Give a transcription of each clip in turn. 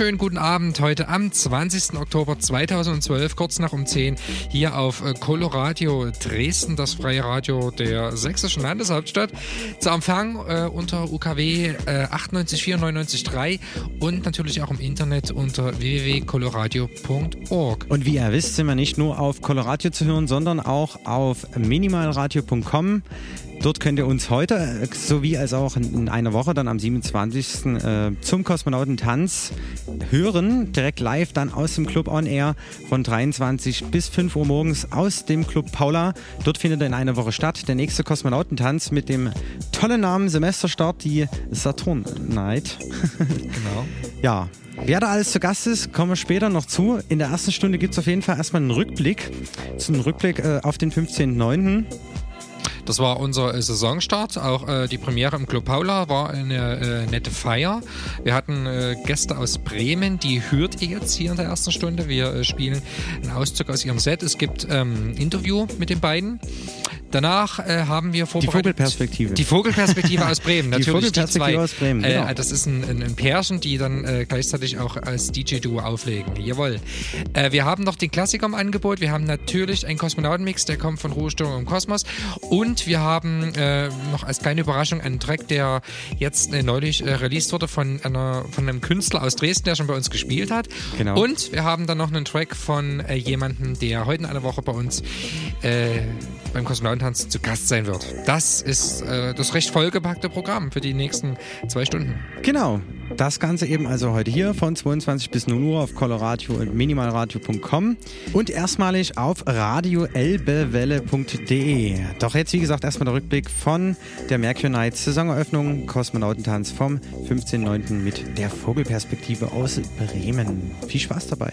wunderschönen guten Abend heute am 20. Oktober 2012, kurz nach um 10, hier auf äh, Coloradio Dresden, das freie Radio der sächsischen Landeshauptstadt. Zu Empfang äh, unter UKW äh, 984993 und natürlich auch im Internet unter www.coloradio.org. Und wie ihr wisst, sind wir nicht nur auf Coloradio zu hören, sondern auch auf minimalradio.com. Dort könnt ihr uns heute äh, sowie als auch in einer Woche dann am 27. Äh, zum Kosmonautentanz hören. Direkt live dann aus dem Club On Air von 23 bis 5 Uhr morgens aus dem Club Paula. Dort findet in einer Woche statt der nächste Kosmonautentanz mit dem tollen Namen Semesterstart, die Saturn Night. Genau. ja, Wer da alles zu Gast ist, kommen wir später noch zu. In der ersten Stunde gibt es auf jeden Fall erstmal einen Rückblick. Einen Rückblick äh, auf den 15.09. Das war unser äh, Saisonstart. Auch äh, die Premiere im Club Paula war eine äh, nette Feier. Wir hatten äh, Gäste aus Bremen, die hört ihr jetzt hier in der ersten Stunde. Wir äh, spielen einen Auszug aus ihrem Set. Es gibt ähm, Interview mit den beiden. Danach äh, haben wir Die Vogelperspektive. Die Vogelperspektive aus Bremen, Die natürlich. Vogelperspektive zwei, aus Bremen, genau. Äh, das ist ein, ein, ein Pärchen, die dann äh, gleichzeitig auch als DJ-Duo auflegen. Jawohl. Äh, wir haben noch den Klassiker im Angebot. Wir haben natürlich einen Kosmonautenmix, der kommt von Ruhestörung im Kosmos. Und wir haben äh, noch als kleine Überraschung einen Track, der jetzt äh, neulich äh, released wurde von, einer, von einem Künstler aus Dresden, der schon bei uns gespielt hat. Genau. Und wir haben dann noch einen Track von äh, jemandem, der heute in einer Woche bei uns äh, beim Kosmonautentanz zu Gast sein wird. Das ist äh, das recht vollgepackte Programm für die nächsten zwei Stunden. Genau. Das Ganze eben also heute hier von 22 bis 0 Uhr auf Coloradio und minimalradio.com und erstmalig auf radioelbewelle.de. Doch jetzt, wie gesagt, erstmal der Rückblick von der Mercury Night Saisoneröffnung Kosmonautentanz vom 15.09. mit der Vogelperspektive aus Bremen. Viel Spaß dabei.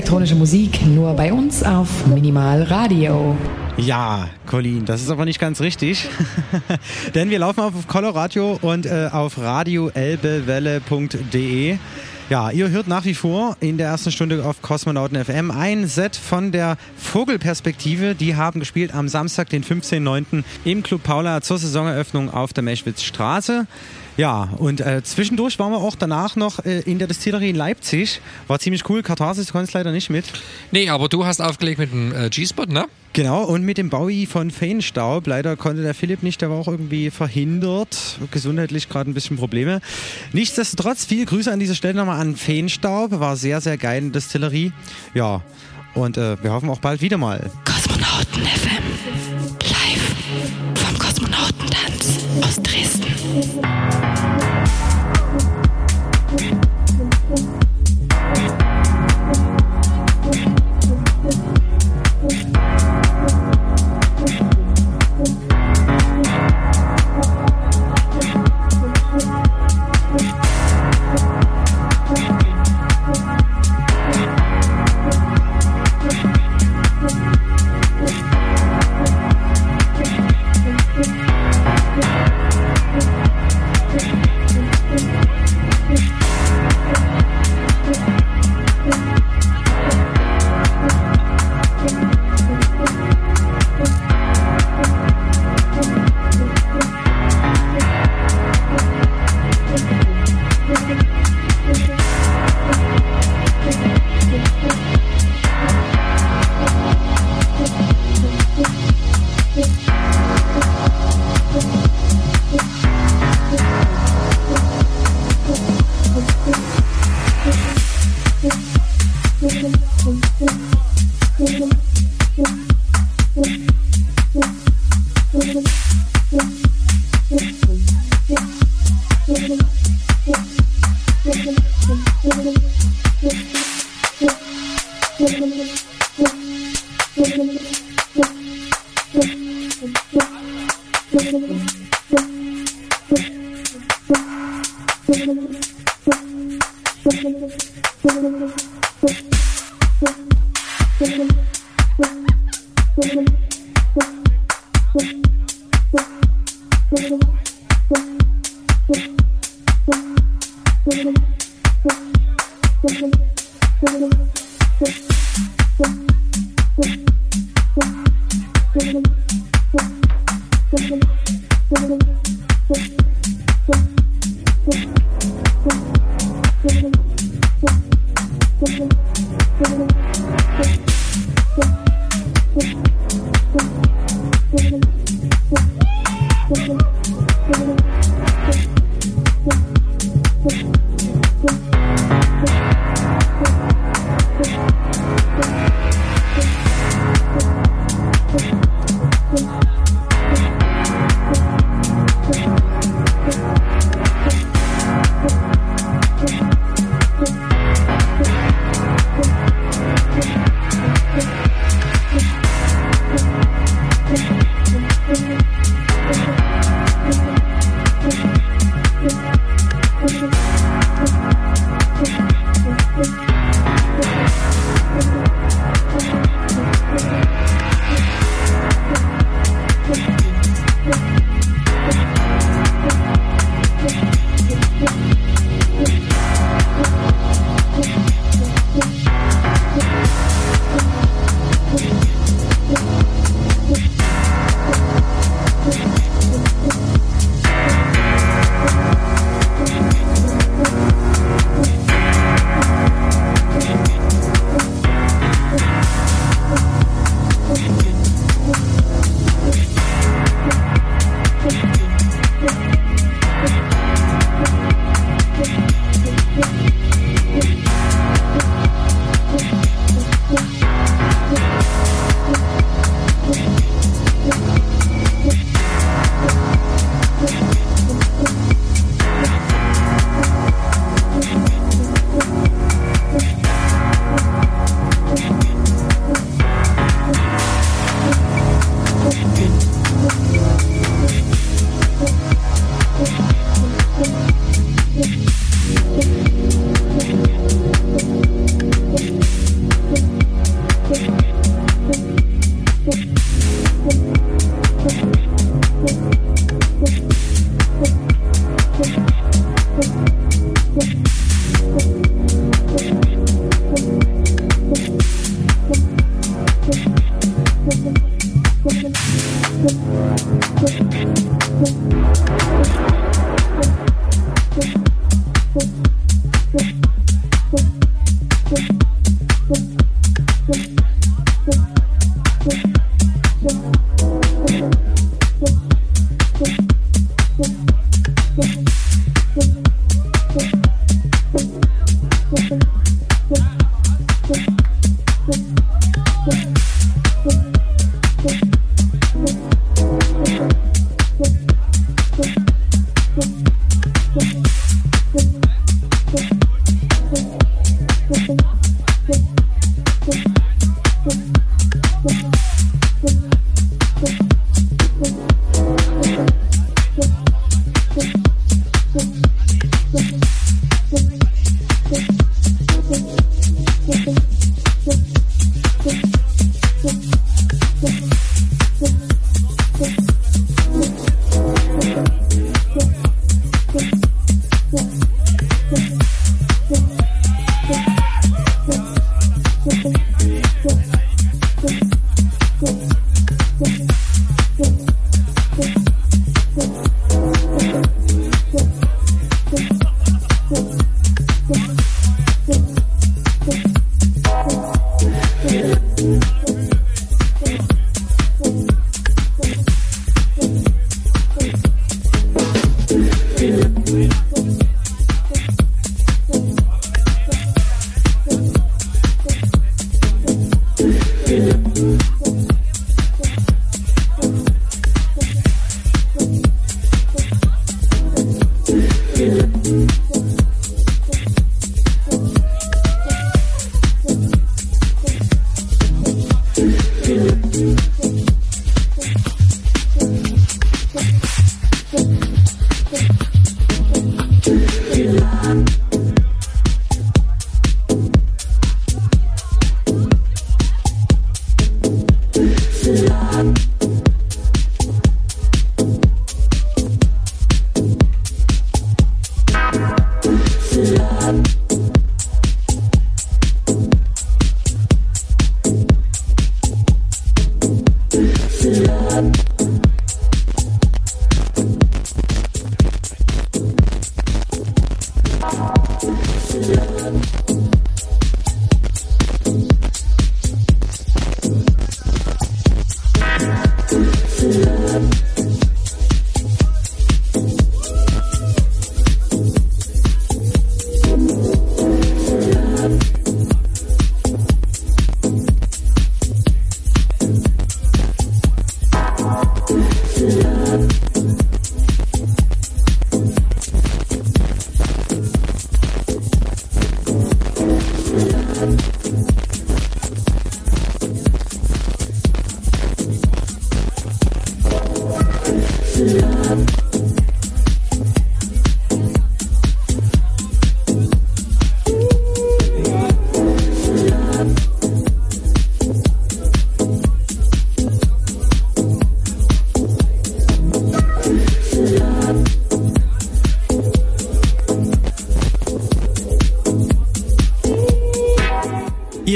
Elektronische Musik nur bei uns auf Minimal Radio. Ja, Colin, das ist aber nicht ganz richtig. Denn wir laufen auf Coloradio und äh, auf radioelbewelle.de. Ja, ihr hört nach wie vor in der ersten Stunde auf Kosmonauten FM ein Set von der Vogelperspektive. Die haben gespielt am Samstag, den 15.09. im Club Paula zur Saisoneröffnung auf der Meschwitzstraße. Ja, und äh, zwischendurch waren wir auch danach noch äh, in der Distillerie in Leipzig. War ziemlich cool. Katharsis, du konntest leider nicht mit. Nee, aber du hast aufgelegt mit dem äh, G-Spot, ne? Genau, und mit dem Bowie von Feenstaub. Leider konnte der Philipp nicht, der war auch irgendwie verhindert. Gesundheitlich gerade ein bisschen Probleme. Nichtsdestotrotz, viele Grüße an dieser Stelle nochmal an Feenstaub. War sehr, sehr geil in der Distillerie. Ja, und äh, wir hoffen auch bald wieder mal. Kosmonauten FM. Live aus Dresden.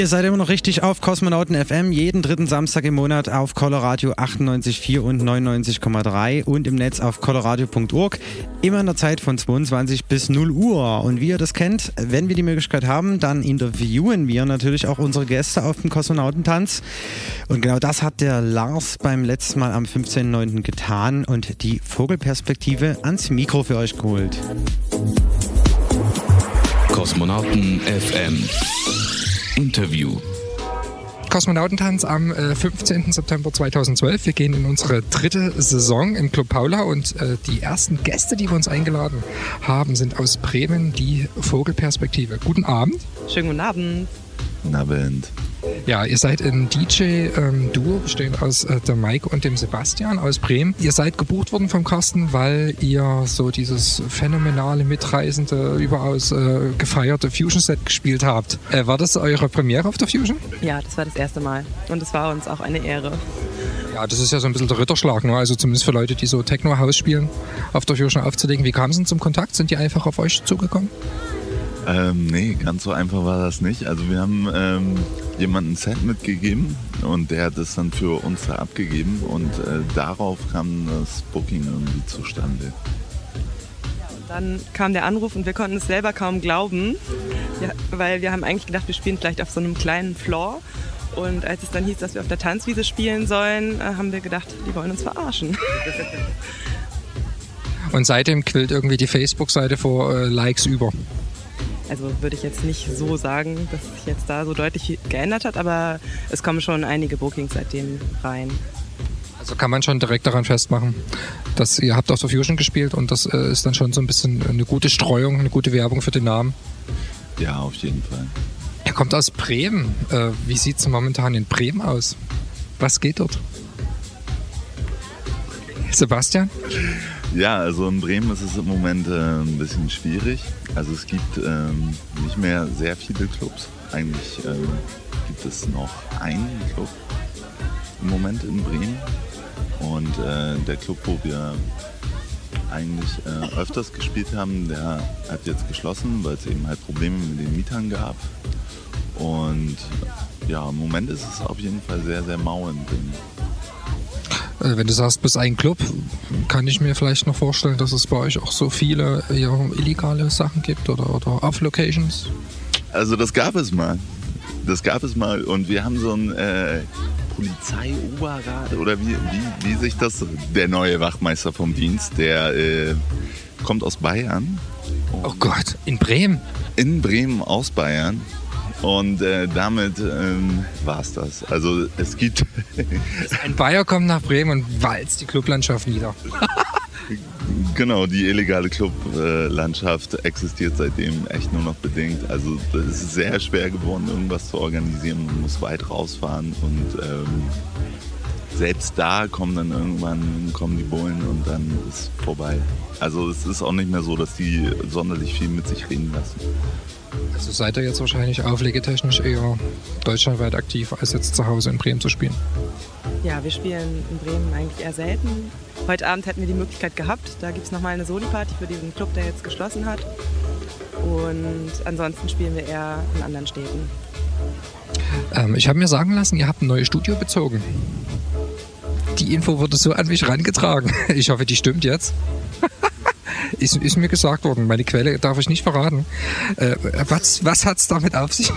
Ihr seid immer noch richtig auf Kosmonauten FM, jeden dritten Samstag im Monat auf Coloradio 98,4 und 99,3 und im Netz auf coloradio.org. Immer in der Zeit von 22 bis 0 Uhr. Und wie ihr das kennt, wenn wir die Möglichkeit haben, dann interviewen wir natürlich auch unsere Gäste auf dem Kosmonautentanz. Und genau das hat der Lars beim letzten Mal am 15.09. getan und die Vogelperspektive ans Mikro für euch geholt. Kosmonauten FM. Interview. Kosmonautentanz am äh, 15. September 2012. Wir gehen in unsere dritte Saison im Club Paula und äh, die ersten Gäste, die wir uns eingeladen haben, sind aus Bremen, die Vogelperspektive. Guten Abend. Schönen guten Abend. Guten Abend. Ja, ihr seid ein DJ-Duo, bestehend aus äh, der Mike und dem Sebastian aus Bremen. Ihr seid gebucht worden vom Carsten, weil ihr so dieses phänomenale, mitreißende, überaus äh, gefeierte Fusion-Set gespielt habt. Äh, war das eure Premiere auf der Fusion? Ja, das war das erste Mal. Und es war uns auch eine Ehre. Ja, das ist ja so ein bisschen der Ritterschlag, ne? also zumindest für Leute, die so Techno-House spielen, auf der Fusion aufzulegen. Wie kamen sie denn zum Kontakt? Sind die einfach auf euch zugekommen? Ähm, nee, ganz so einfach war das nicht. Also wir haben ähm, jemanden ein Set mitgegeben und der hat es dann für uns da abgegeben und äh, darauf kam das Booking irgendwie zustande. Dann kam der Anruf und wir konnten es selber kaum glauben, ja, weil wir haben eigentlich gedacht, wir spielen vielleicht auf so einem kleinen Floor. Und als es dann hieß, dass wir auf der Tanzwiese spielen sollen, äh, haben wir gedacht, die wollen uns verarschen. Und seitdem quillt irgendwie die Facebook-Seite vor äh, Likes über. Also würde ich jetzt nicht so sagen, dass sich jetzt da so deutlich geändert hat, aber es kommen schon einige Bookings seitdem rein. Also kann man schon direkt daran festmachen, dass ihr habt auch so Fusion gespielt und das äh, ist dann schon so ein bisschen eine gute Streuung, eine gute Werbung für den Namen. Ja, auf jeden Fall. Er kommt aus Bremen. Äh, wie sieht es momentan in Bremen aus? Was geht dort? Sebastian? Ja, also in Bremen ist es im Moment äh, ein bisschen schwierig. Also es gibt ähm, nicht mehr sehr viele Clubs. Eigentlich ähm, gibt es noch einen Club im Moment in Bremen. Und äh, der Club, wo wir eigentlich äh, öfters gespielt haben, der hat jetzt geschlossen, weil es eben halt Probleme mit den Mietern gab. Und ja, im Moment ist es auf jeden Fall sehr, sehr mau in Bremen. Äh, wenn du sagst, bis ein Club, kann ich mir vielleicht noch vorstellen, dass es bei euch auch so viele ja, illegale Sachen gibt oder, oder Off-Locations? Also das gab es mal. Das gab es mal und wir haben so ein äh, Polizeioberrat oder wie, wie, wie sich das, der neue Wachmeister vom Dienst, der äh, kommt aus Bayern. Oh Gott, in Bremen? In Bremen aus Bayern. Und äh, damit ähm, war es das. Also es gibt. Ein Bayer kommt nach Bremen und walzt die Clublandschaft nieder. genau, die illegale Clublandschaft existiert seitdem echt nur noch bedingt. Also es ist sehr schwer geworden, irgendwas zu organisieren. Man muss weit rausfahren und ähm, selbst da kommen dann irgendwann kommen die Bullen und dann ist vorbei. Also es ist auch nicht mehr so, dass die sonderlich viel mit sich reden lassen. Also seid ihr jetzt wahrscheinlich auflegetechnisch eher deutschlandweit aktiv, als jetzt zu Hause in Bremen zu spielen? Ja, wir spielen in Bremen eigentlich eher selten. Heute Abend hätten wir die Möglichkeit gehabt. Da gibt es nochmal eine Soli-Party für diesen Club, der jetzt geschlossen hat. Und ansonsten spielen wir eher in anderen Städten. Ähm, ich habe mir sagen lassen, ihr habt ein neues Studio bezogen. Die Info wurde so an mich herangetragen. Ich hoffe, die stimmt jetzt. ist, ist mir gesagt worden. Meine Quelle darf ich nicht verraten. Äh, was was hat es damit auf sich?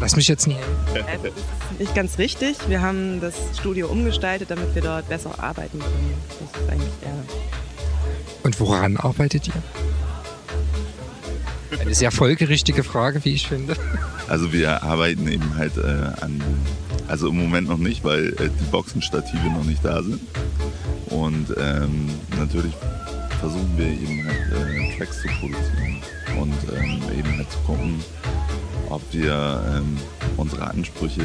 Lass mich jetzt nie. Es ist nicht ganz richtig. Wir haben das Studio umgestaltet, damit wir dort besser arbeiten können. Das ist eigentlich eher Und woran arbeitet ihr? Eine sehr folgerichtige Frage, wie ich finde. Also wir arbeiten eben halt äh, an, also im Moment noch nicht, weil äh, die Boxenstative noch nicht da sind. Und ähm, natürlich versuchen wir eben halt äh, Tracks zu produzieren und ähm, eben halt zu gucken, ob wir ähm, unsere Ansprüche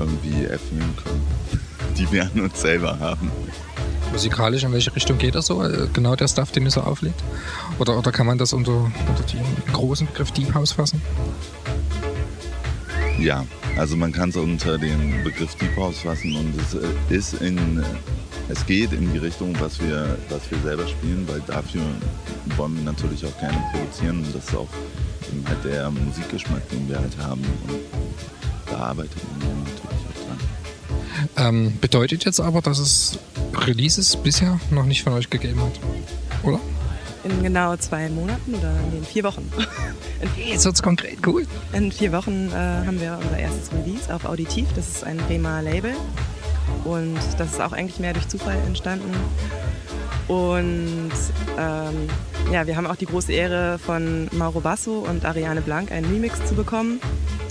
irgendwie erfüllen können, die wir an uns selber haben. Musikalisch, in welche Richtung geht das so? Äh, Genau der Stuff, den ihr so auflegt? Oder, oder kann man das unter, unter den großen Begriff Deep House fassen? Ja, also man kann es unter den Begriff Deep House fassen und es äh, ist in, es geht in die Richtung, was wir, was wir selber spielen, weil dafür wollen wir natürlich auch gerne produzieren und das ist auch eben halt der Musikgeschmack, den wir halt haben und da arbeitet man natürlich auch dran. Ähm, bedeutet jetzt aber, dass es Releases bisher noch nicht von euch gegeben hat, oder? in genau zwei Monaten oder in vier Wochen. In, Jetzt wird's konkret, cool. in vier Wochen äh, haben wir unser erstes Release auf Auditiv. Das ist ein Bremer Label. Und das ist auch eigentlich mehr durch Zufall entstanden. Und ähm, ja, wir haben auch die große Ehre von Mauro Basso und Ariane Blank einen Remix zu bekommen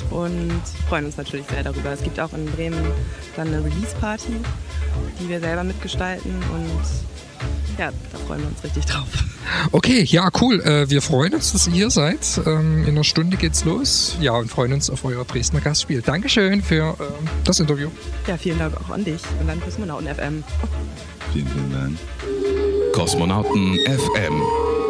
und freuen uns natürlich sehr darüber. Es gibt auch in Bremen dann eine Release-Party, die wir selber mitgestalten und ja, da freuen wir uns richtig drauf. Okay, ja, cool. Äh, wir freuen uns, dass ihr hier seid. Ähm, in einer Stunde geht's los. Ja, und freuen uns auf euer Dresdner Gastspiel. Dankeschön für ähm, das Interview. Ja, vielen Dank auch an dich und an Kosmonauten FM. Vielen, vielen Dank. Kosmonauten FM.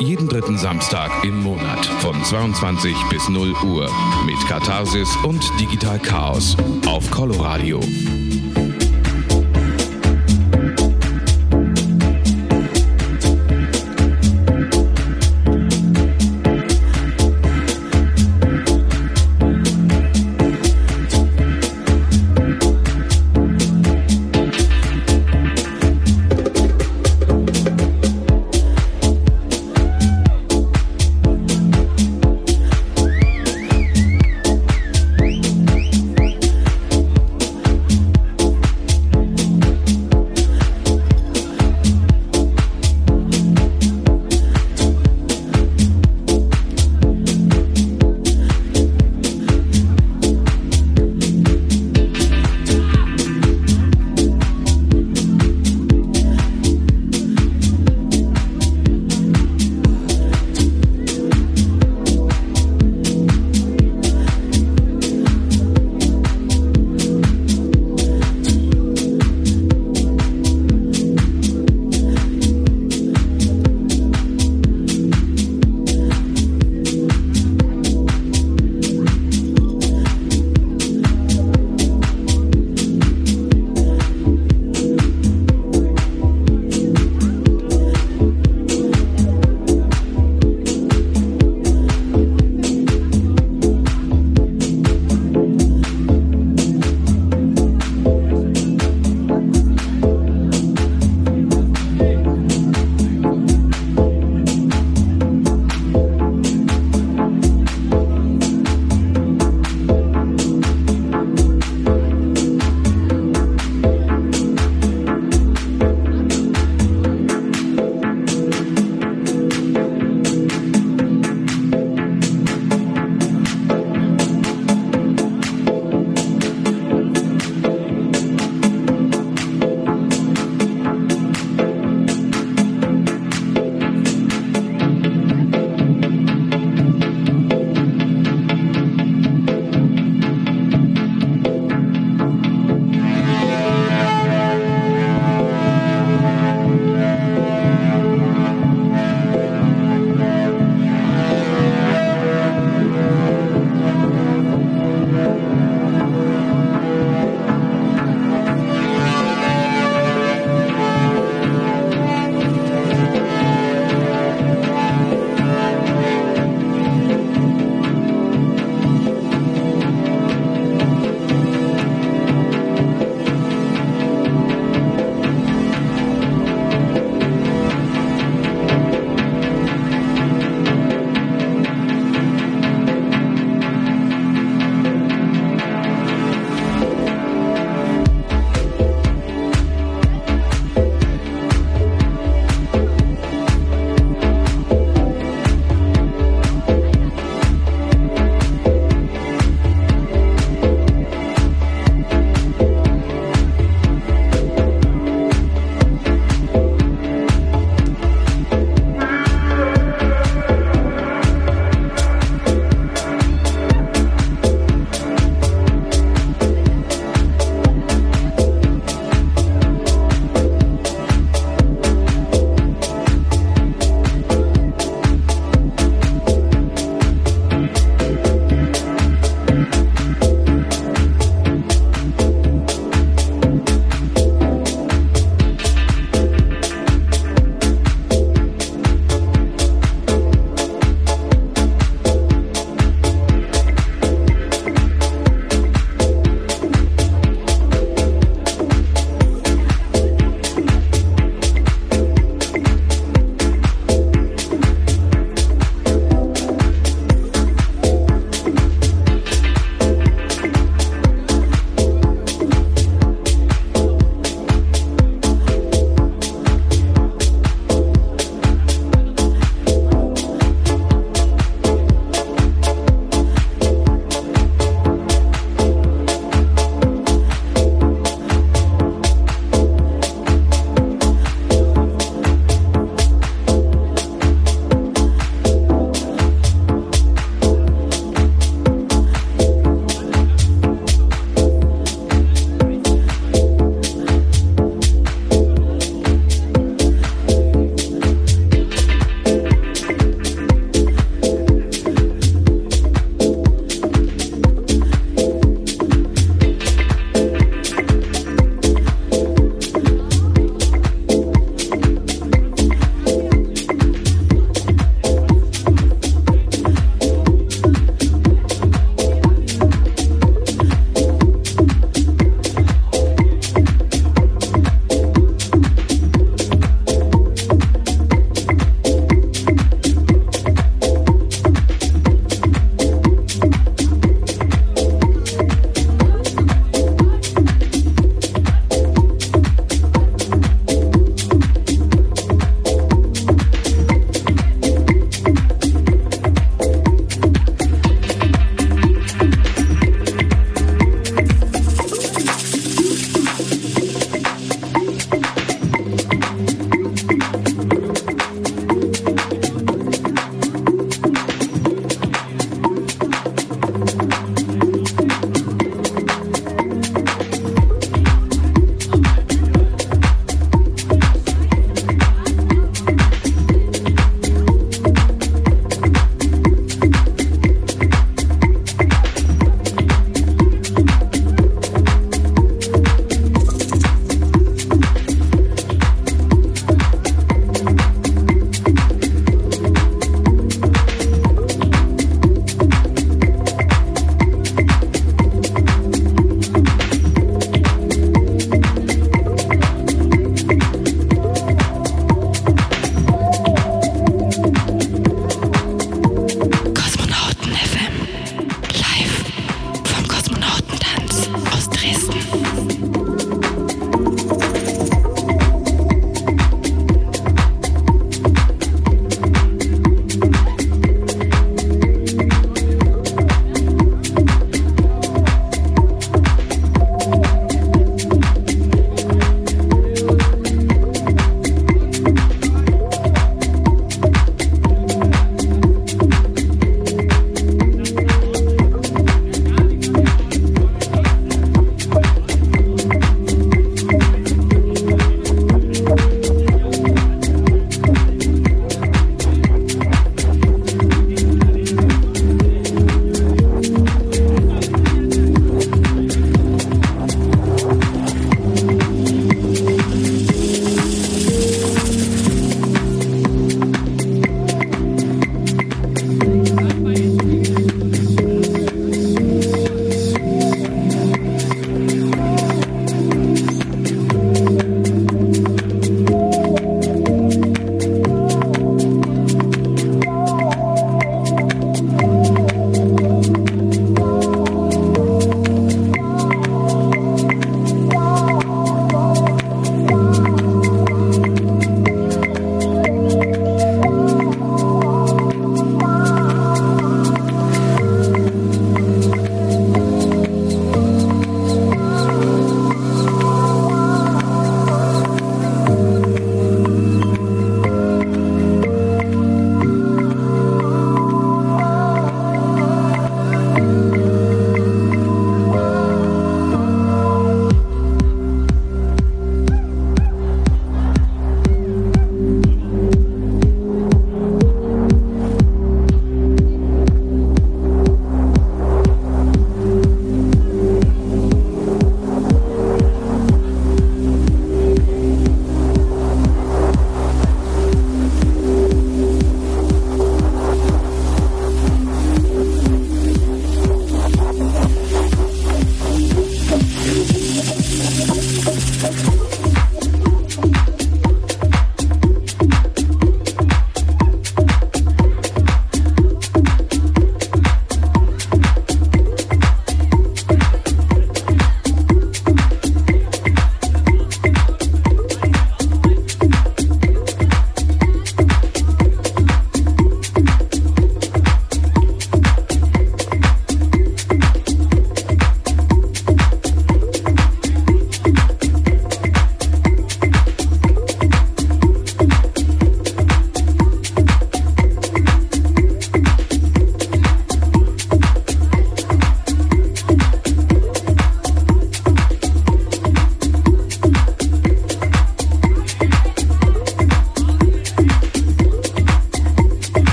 Jeden dritten Samstag im Monat von 22 bis 0 Uhr mit Katharsis und Digital Chaos auf Coloradio. FM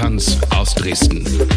Kosmonautentanz aus Dresden.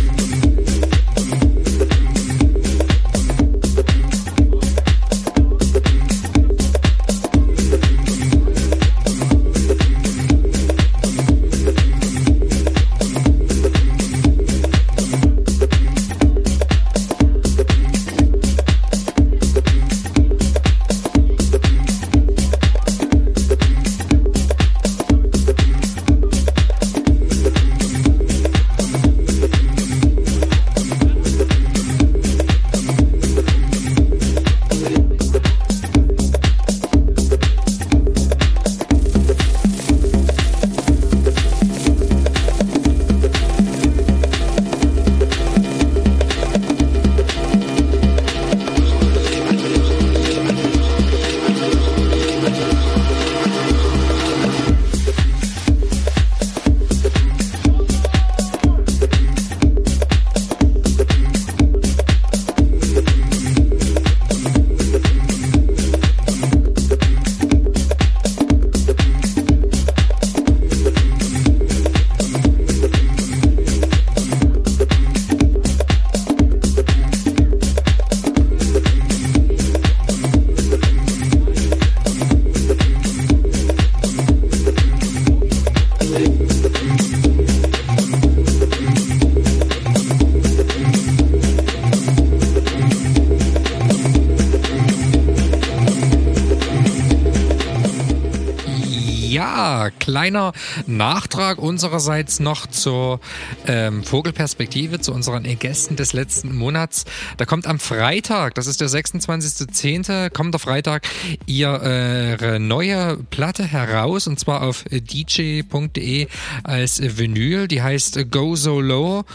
Kleiner Nachtrag unsererseits noch zur ähm, Vogelperspektive, zu unseren Gästen des letzten Monats. Da kommt am Freitag, das ist der 26.10., kommt der Freitag ihre neue Platte heraus und zwar auf dj.de als Vinyl. Die heißt Go So Low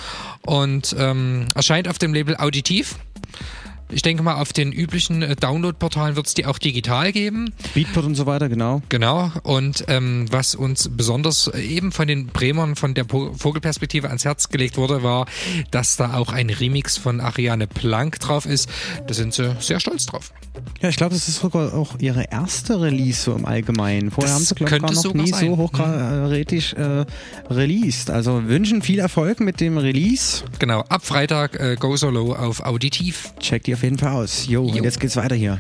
und ähm, erscheint auf dem Label Auditiv. Ich denke mal, auf den üblichen äh, Download-Portalen wird es die auch digital geben. Beatport und so weiter, genau. Genau. Und ähm, was uns besonders äh, eben von den Bremern von der Vogelperspektive ans Herz gelegt wurde, war, dass da auch ein Remix von Ariane Plank drauf ist. Da sind sie sehr stolz drauf. Ja, ich glaube, das ist sogar auch ihre erste Release so im Allgemeinen. Vorher das haben sie, glaube ich, gar noch nie sein. so hochkarätig äh, released. Also wünschen viel Erfolg mit dem Release. Genau, ab Freitag äh, Go Solo auf Auditiv. Checkt die auf jeden Fall aus. Jo, jo. und jetzt geht's weiter hier.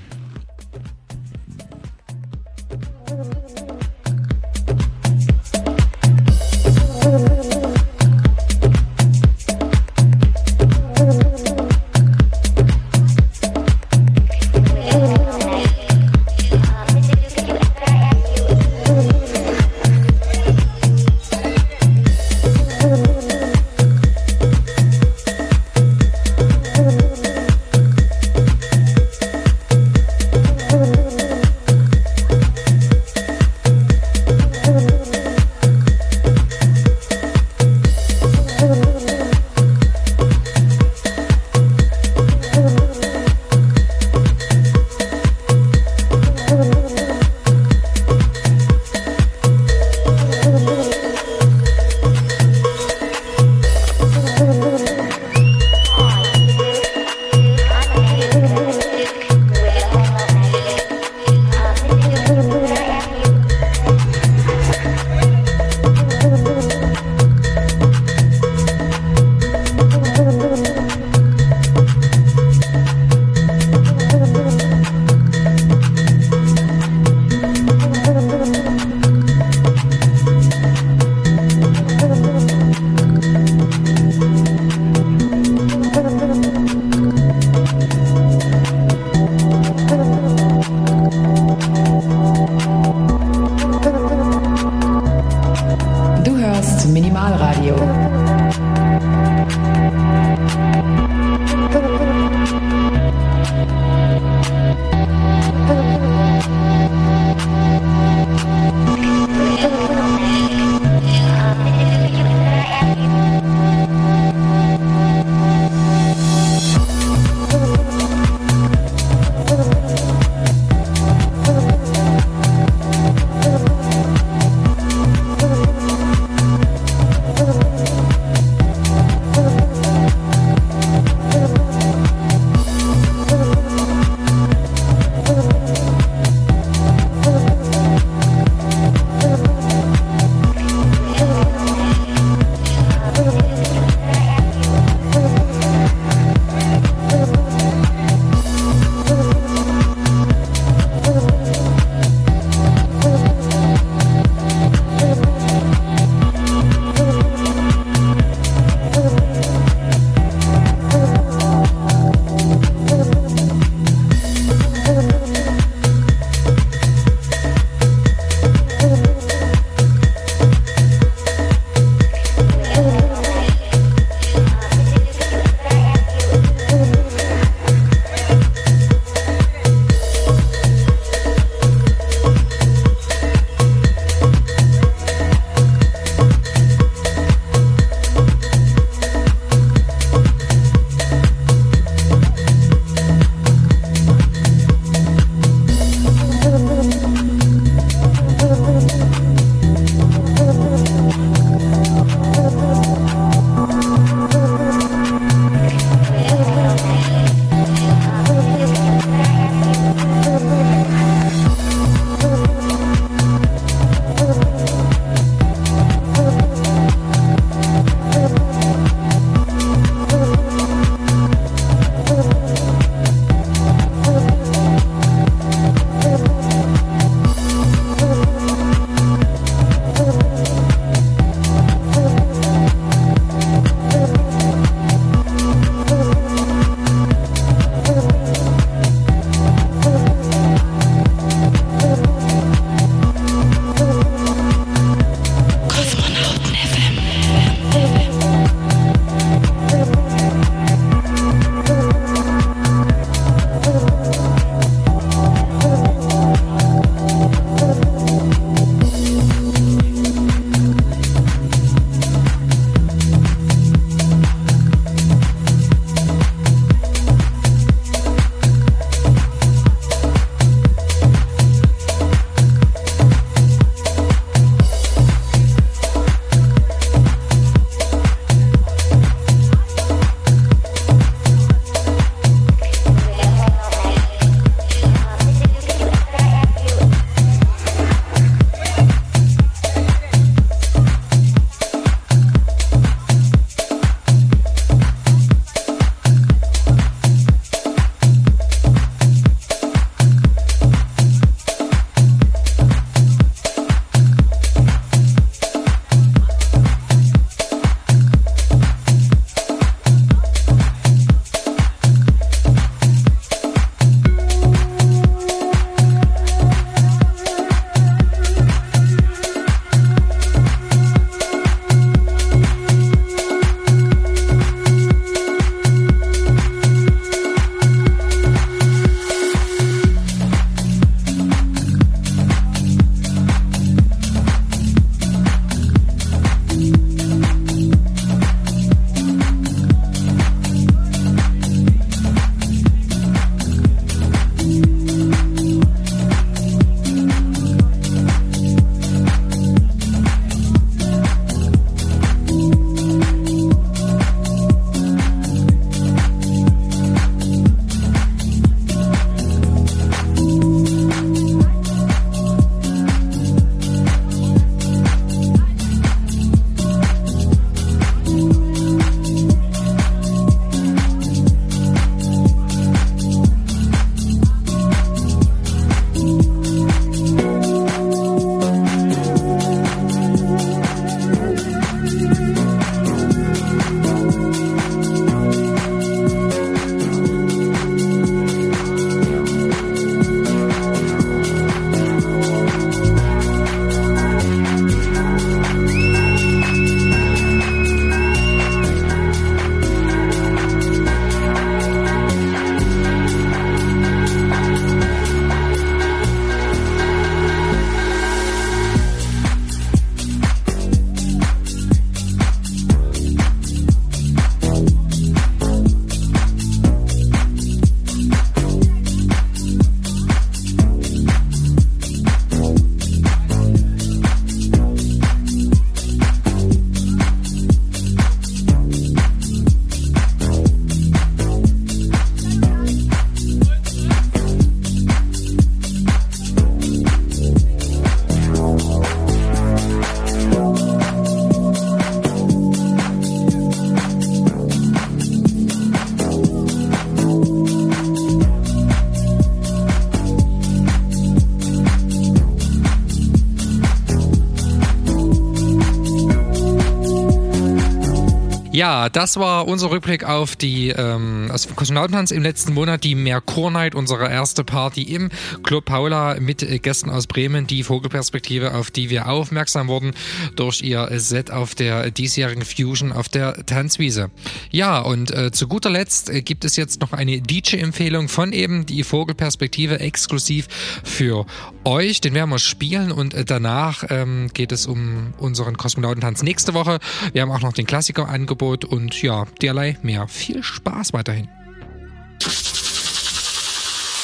Ja, das war unser Rückblick auf die ähm, aus Kosmonautentanz im letzten Monat, die Merkur Night, unsere erste Party im Club Paula mit äh, Gästen aus Bremen, die Vogelperspektive, auf die wir aufmerksam wurden durch ihr Set auf der diesjährigen Fusion auf der Tanzwiese. Ja, und äh, zu guter Letzt äh, gibt es jetzt noch eine DJ-Empfehlung von eben die Vogelperspektive exklusiv für euch. Den werden wir spielen und äh, danach ähm, geht es um unseren Kosmonautentanz nächste Woche. Wir haben auch noch den Klassiker-Angebot und ja, derlei mehr. Viel Spaß weiterhin.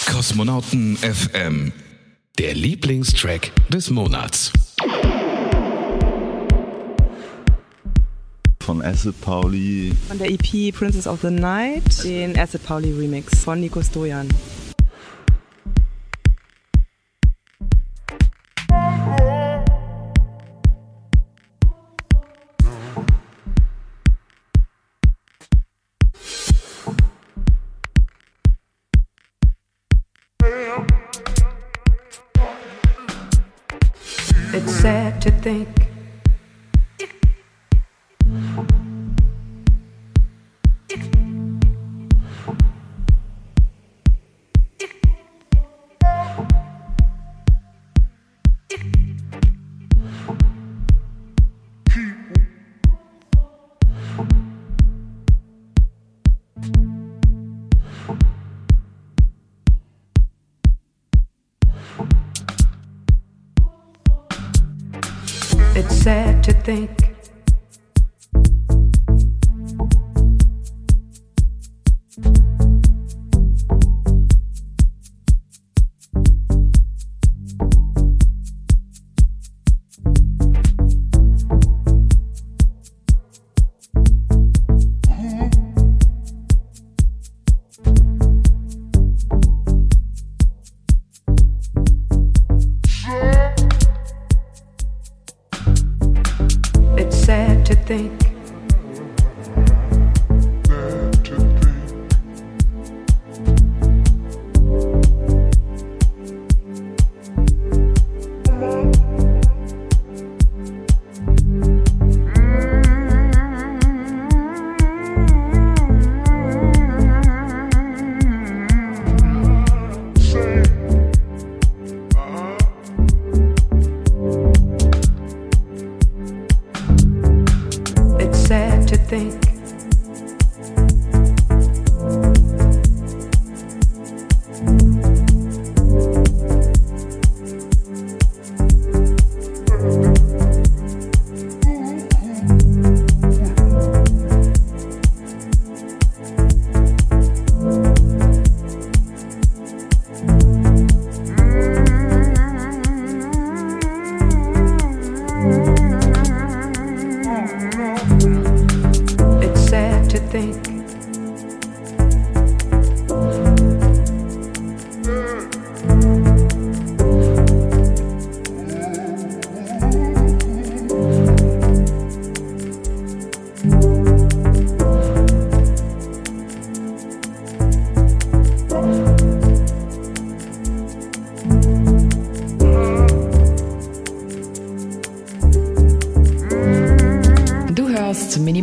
Kosmonauten FM. Der Lieblingstrack des Monats. Von Acid Pauli. Von der EP Princess of the Night, den Acid Pauli Remix von Nico Stojan.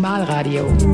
Minimalradio.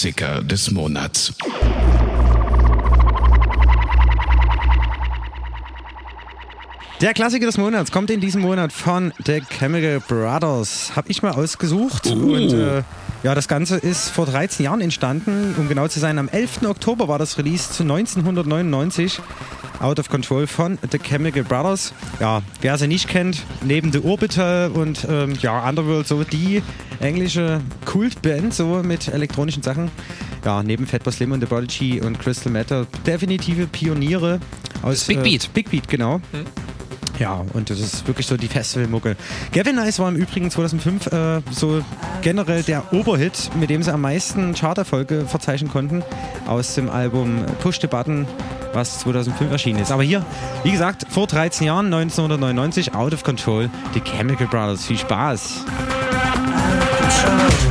Klassiker des Monats. Der Klassiker des Monats kommt in diesem Monat von The Chemical Brothers. Habe ich mal ausgesucht. Und äh, ja, das Ganze ist vor 13 Jahren entstanden. Um genau zu sein, am 11. Oktober war das Release zu 1999. Out of Control von The Chemical Brothers. Ja, wer sie nicht kennt, neben The Orbital und ähm, ja, Underworld, so die englische Kultband, so mit elektronischen Sachen. Ja, neben Fatboy Slim und The Prodigy und Crystal Matter definitive Pioniere aus Big Beat. Äh, Big Beat, genau. Ja, und das ist wirklich so die Festivalmucke. Gavin Nice war im Übrigen 2005 äh, so generell der Oberhit, mit dem sie am meisten Charterfolge verzeichnen konnten aus dem Album Push the Button, was 2005 erschienen ist. Aber hier, wie gesagt, vor 13 Jahren, 1999, Out of Control, die Chemical Brothers. Viel Spaß! Sometimes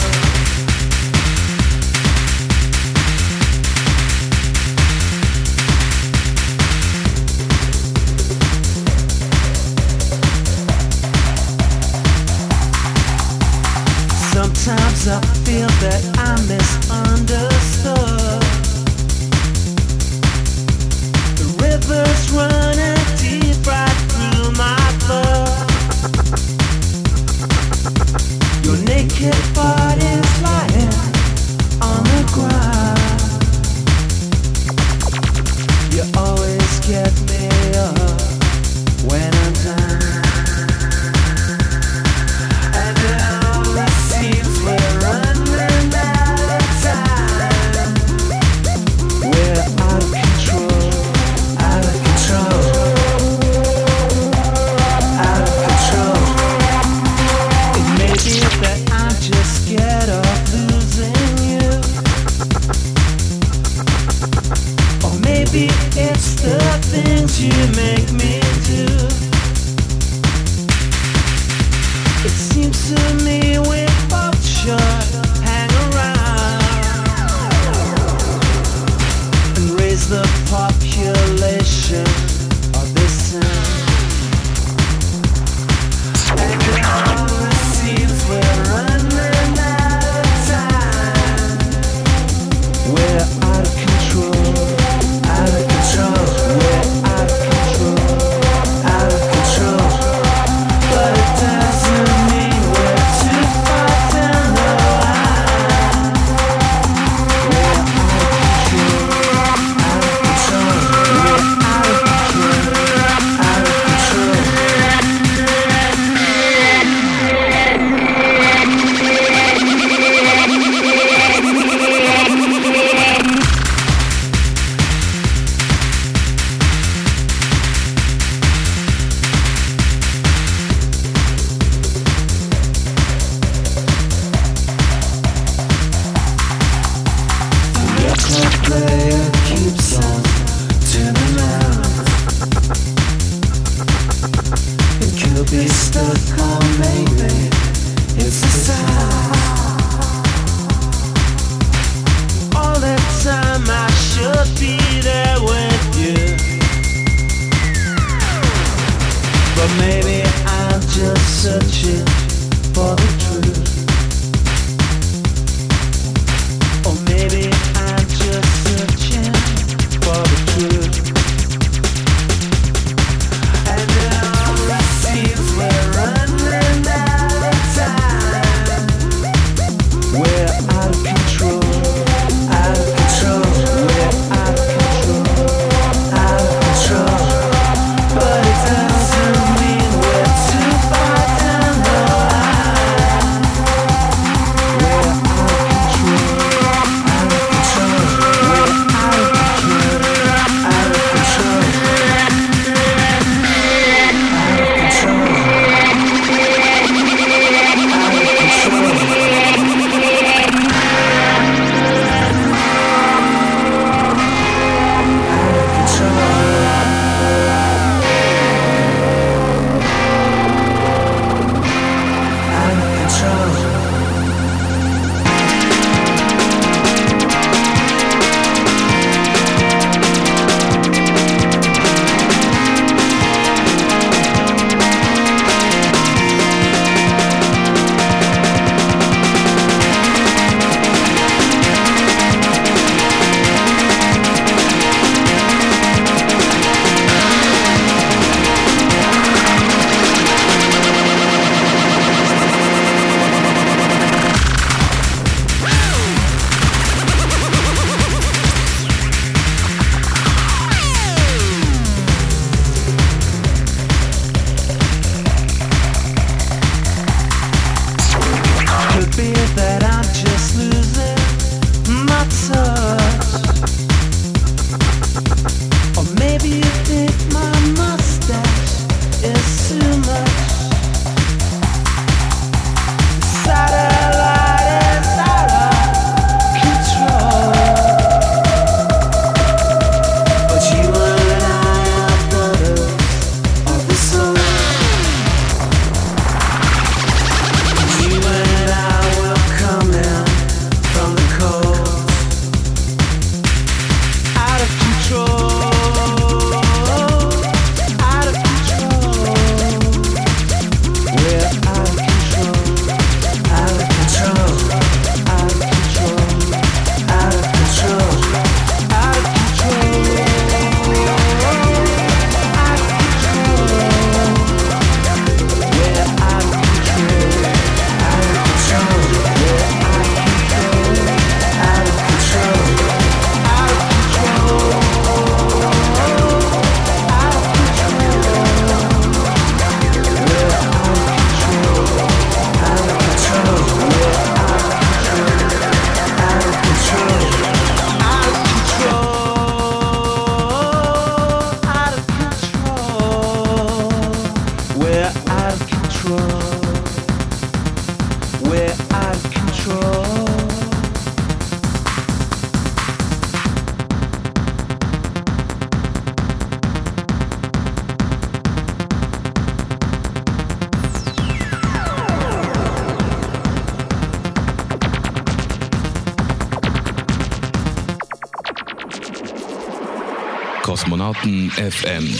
FM.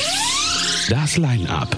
Das Line-Up.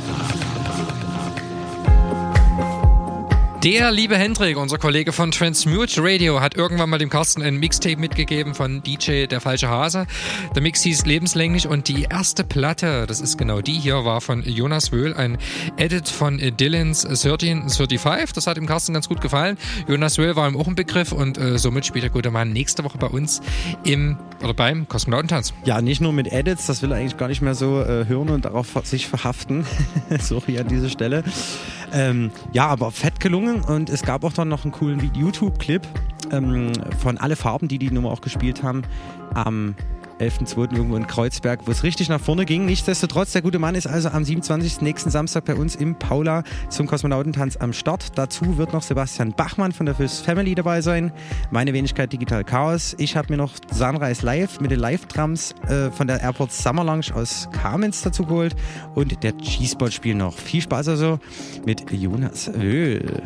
Der liebe Hendrik, unser Kollege von Transmute Radio, hat irgendwann mal dem Carsten ein Mixtape mitgegeben von DJ Der Falsche Hase. Der Mix hieß lebenslänglich und die erste Platte, das ist genau die hier, war von Jonas Wöhl, ein Edit von Dylan's 1335. Das hat dem Carsten ganz gut gefallen. Jonas Wöhl war ihm auch ein Begriff und äh, somit spielt der gute Mann nächste Woche bei uns im oder beim Kosmonautentanz. Ja, nicht nur mit Edits, das will er eigentlich gar nicht mehr so äh, hören und darauf sich verhaften. Sorry an dieser Stelle. Ähm, ja, aber fett gelungen und es gab auch dann noch einen coolen YouTube-Clip ähm, von Alle Farben, die die Nummer auch gespielt haben, am 11.02. irgendwo in Kreuzberg, wo es richtig nach vorne ging. Nichtsdestotrotz, der gute Mann ist also am 27. nächsten Samstag bei uns im Paula zum Kosmonautentanz am Start. Dazu wird noch Sebastian Bachmann von der Fist Family dabei sein. Meine Wenigkeit Digital Chaos. Ich habe mir noch Sunrise Live mit den Live-Drums äh, von der Airport Summer Lounge aus Kamenz dazu geholt. Und der G-Spot spielt noch. Viel Spaß also mit Jonas Öl.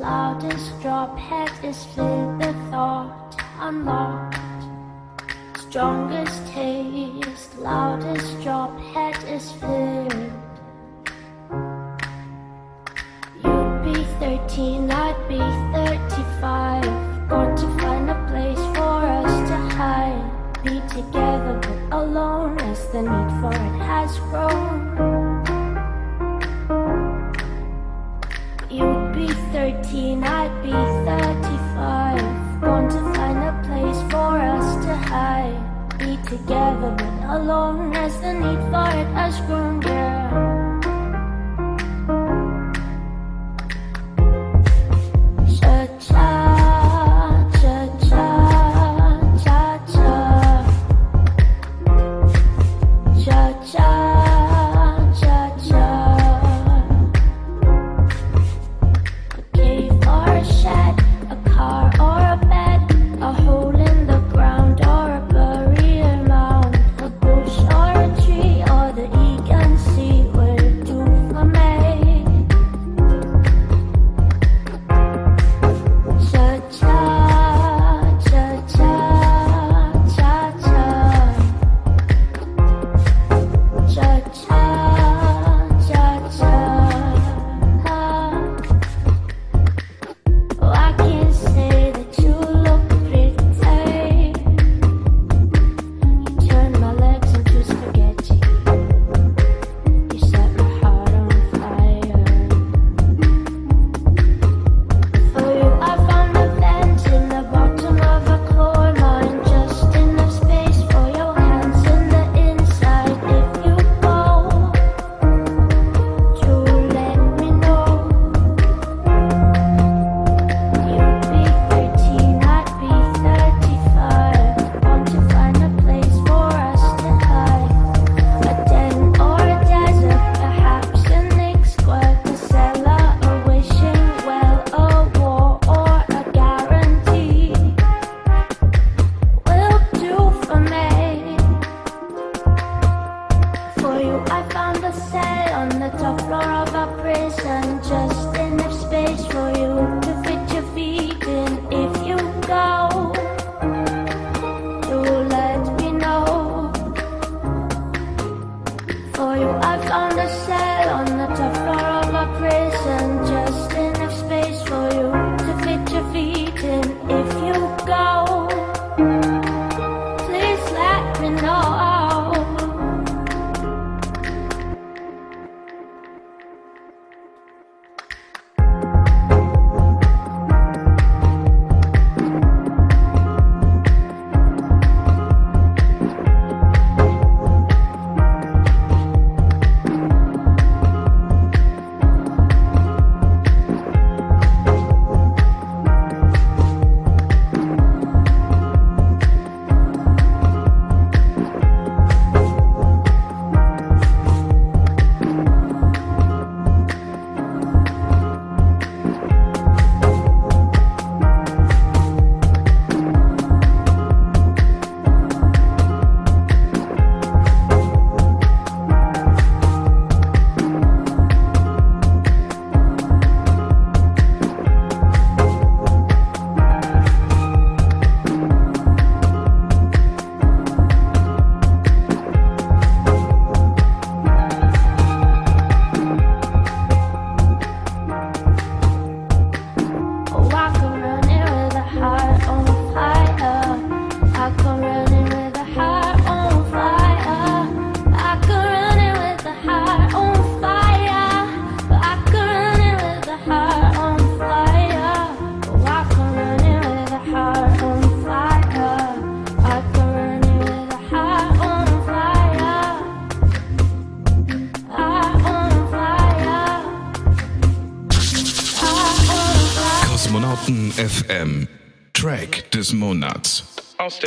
Loudest drop, head is filled with thought unlocked. Strongest taste, loudest drop, head is filled. You'd be 13, I'd be 35. Got to find a place for us to hide. Be together but alone as the need for it has grown. You'd be 13, I'd together but alone as the need for it has grown, girl.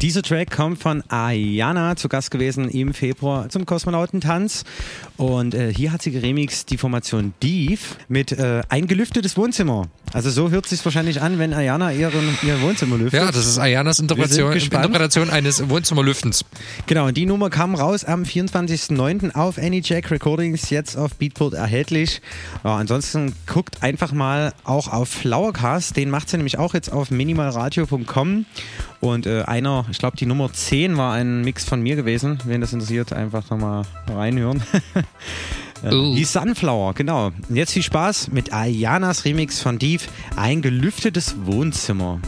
dieser Track kommt von Ayana, zu Gast gewesen im Februar zum Kosmonautentanz. Und äh, hier hat sie geremixed die Formation Div mit äh, ein gelüftetes Wohnzimmer. Also so hört sich wahrscheinlich an, wenn Ayana ihren, ihr Wohnzimmer lüftet. Ja, das ist Ayanas Interpretation. Interpretation eines Wohnzimmerlüftens. Genau, und die Nummer kam raus am 24.09. auf Anyjack Recordings, jetzt auf Beatport erhältlich. Ja, ansonsten guckt einfach mal auch auf Flowercast, den macht sie nämlich auch jetzt auf minimalradio.com. Und äh, einer, ich glaube die Nummer 10 war ein Mix von mir gewesen. Wen das interessiert, einfach nochmal reinhören. Äh, Uh. Die Sunflower, genau. Und jetzt viel Spaß mit Ayanas Remix von Div, ein gelüftetes Wohnzimmer.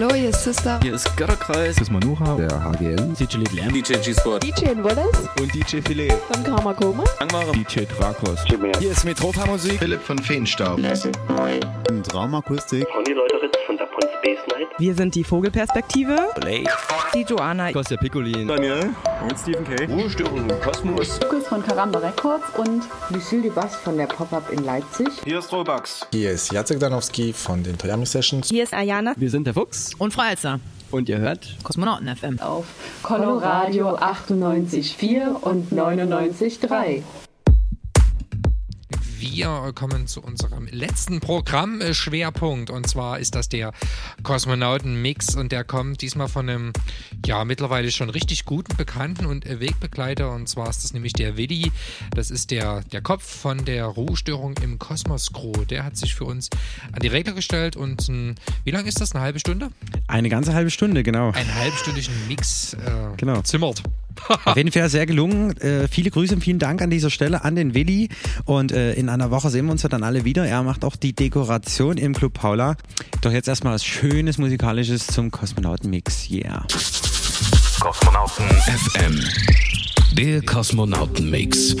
Hallo, hier ist Sister. Hier ist Götterkreis. Das ist Manuha. Der HGN. DJ Leblanc. DJ G-Sport. DJ Wallace. Und DJ Filet. Von Karma Koma. Angmare. DJ Drakos. Hier ist Metropa Musik. Philipp von Feenstaub. Und Raumakustik. Conny Leuteritz von der Space Night. Wir sind die Vogelperspektive. Play. Die Joanna. Kostja Piccolin. Daniel. Und Stephen K. Ruhestörung im Kosmos. Von Karamba Records und Lucille de Bass von der Pop-Up in Leipzig. Hier ist Robax. Hier ist Jacek Danowski von den Toyami Sessions. Hier ist Ayana. Wir sind der Fuchs. Und Freizer. Und ihr hört Kosmonauten FM. Auf Coloradio 98,4 und 99,3. Wir kommen zu unserem letzten Programmschwerpunkt und zwar ist das der Kosmonauten-Mix und der kommt diesmal von einem, ja, mittlerweile schon richtig guten Bekannten und Wegbegleiter und zwar ist das nämlich der Willi. Das ist der, der Kopf von der Ruhestörung im Kosmos Crew. Der hat sich für uns an die Regler gestellt und ein, wie lange ist das? Eine halbe Stunde? Eine ganze halbe Stunde, genau. Einen halbstündigen Mix äh, Genau. zimmert. Auf jeden Fall sehr gelungen. Äh, viele Grüße und vielen Dank an dieser Stelle an den Willi. Und äh, in einer Woche sehen wir uns ja dann alle wieder. Er macht auch die Dekoration im Club Paula. Doch jetzt erstmal was Schönes Musikalisches zum Kosmonauten-Mix. Yeah. Kosmonauten FM. Der Kosmonauten-Mix.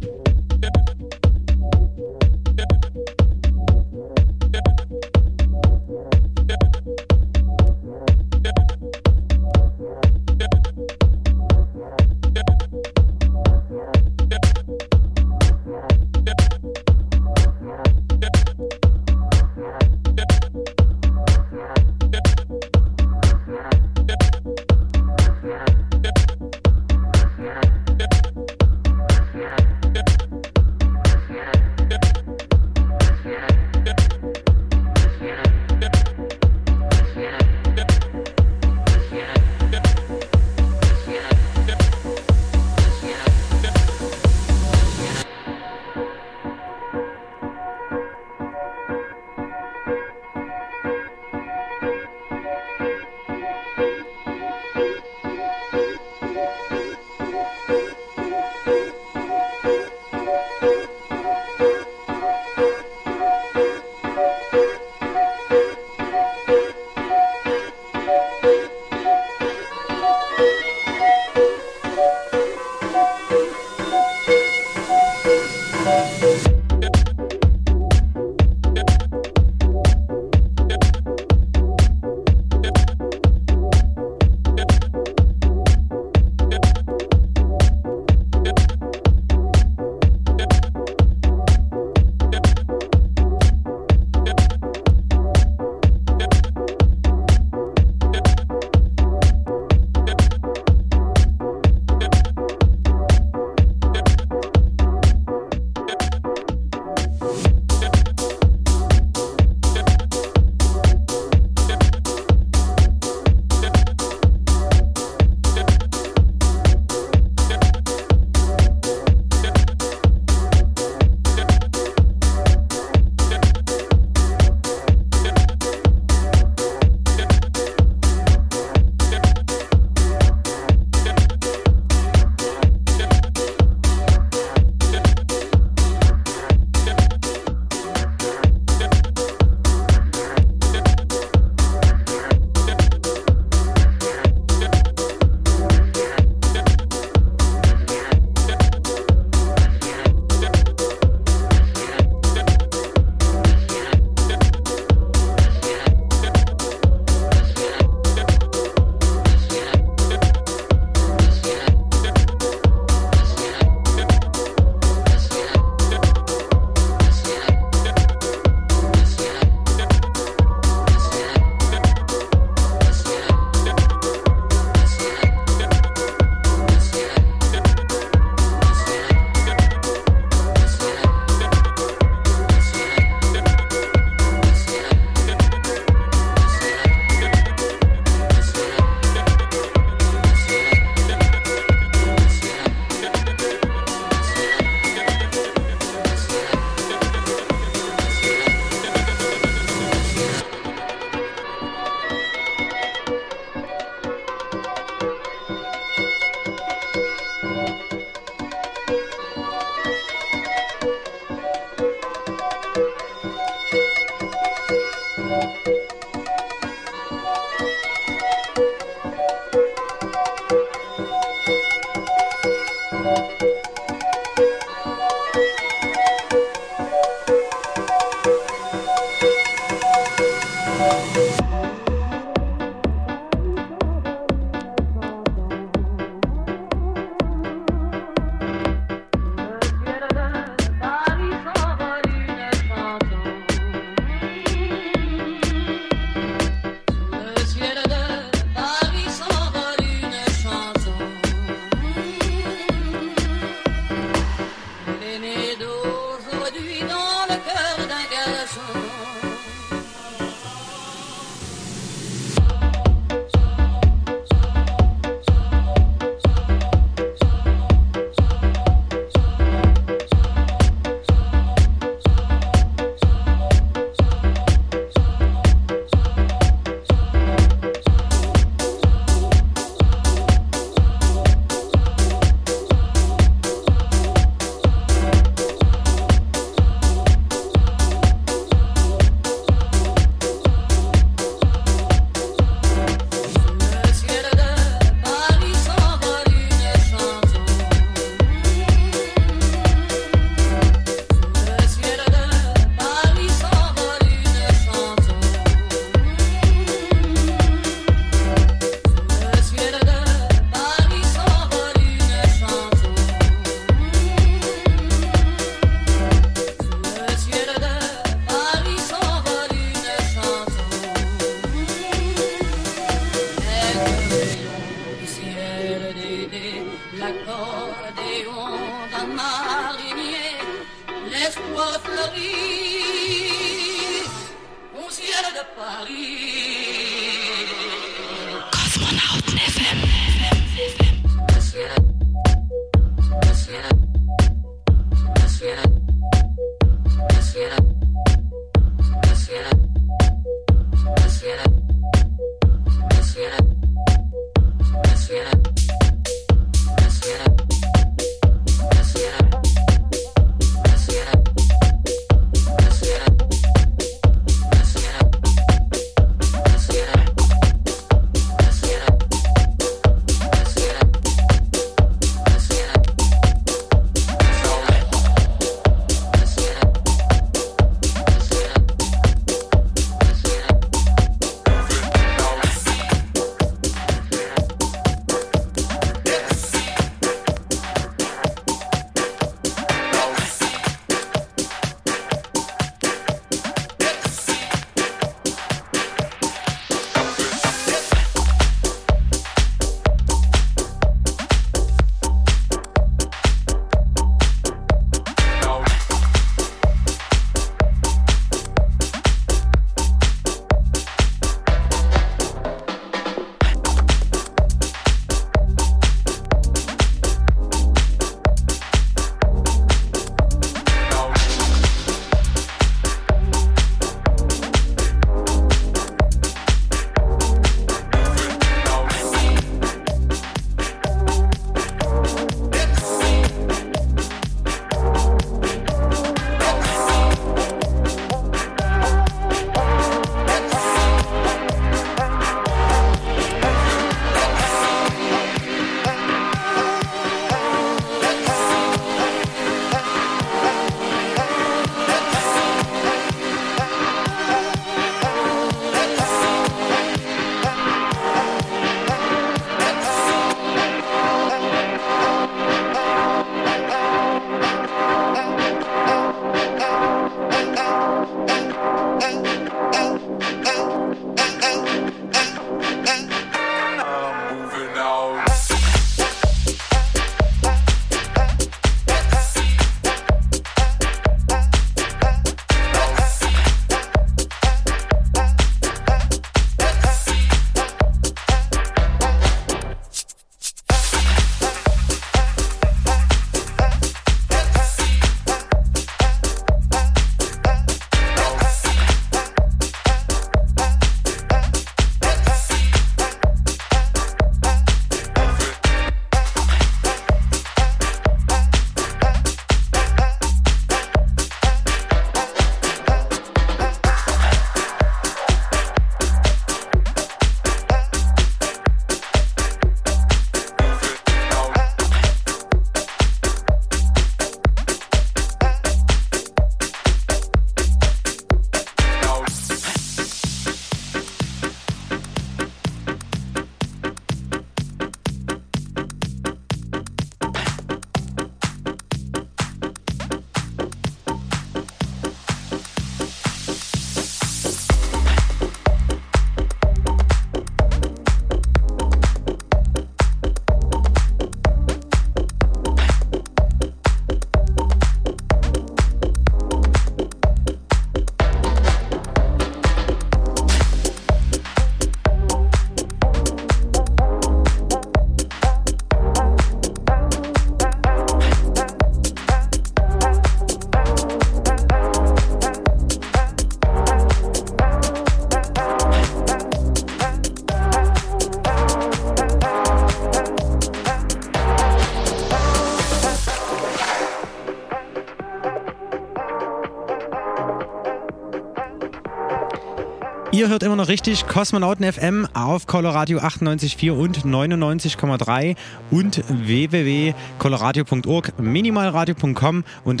Ihr hört immer noch richtig Kosmonauten FM auf Coloradio 98,4 und 99,3 und www.coloradio.org, minimalradio.com und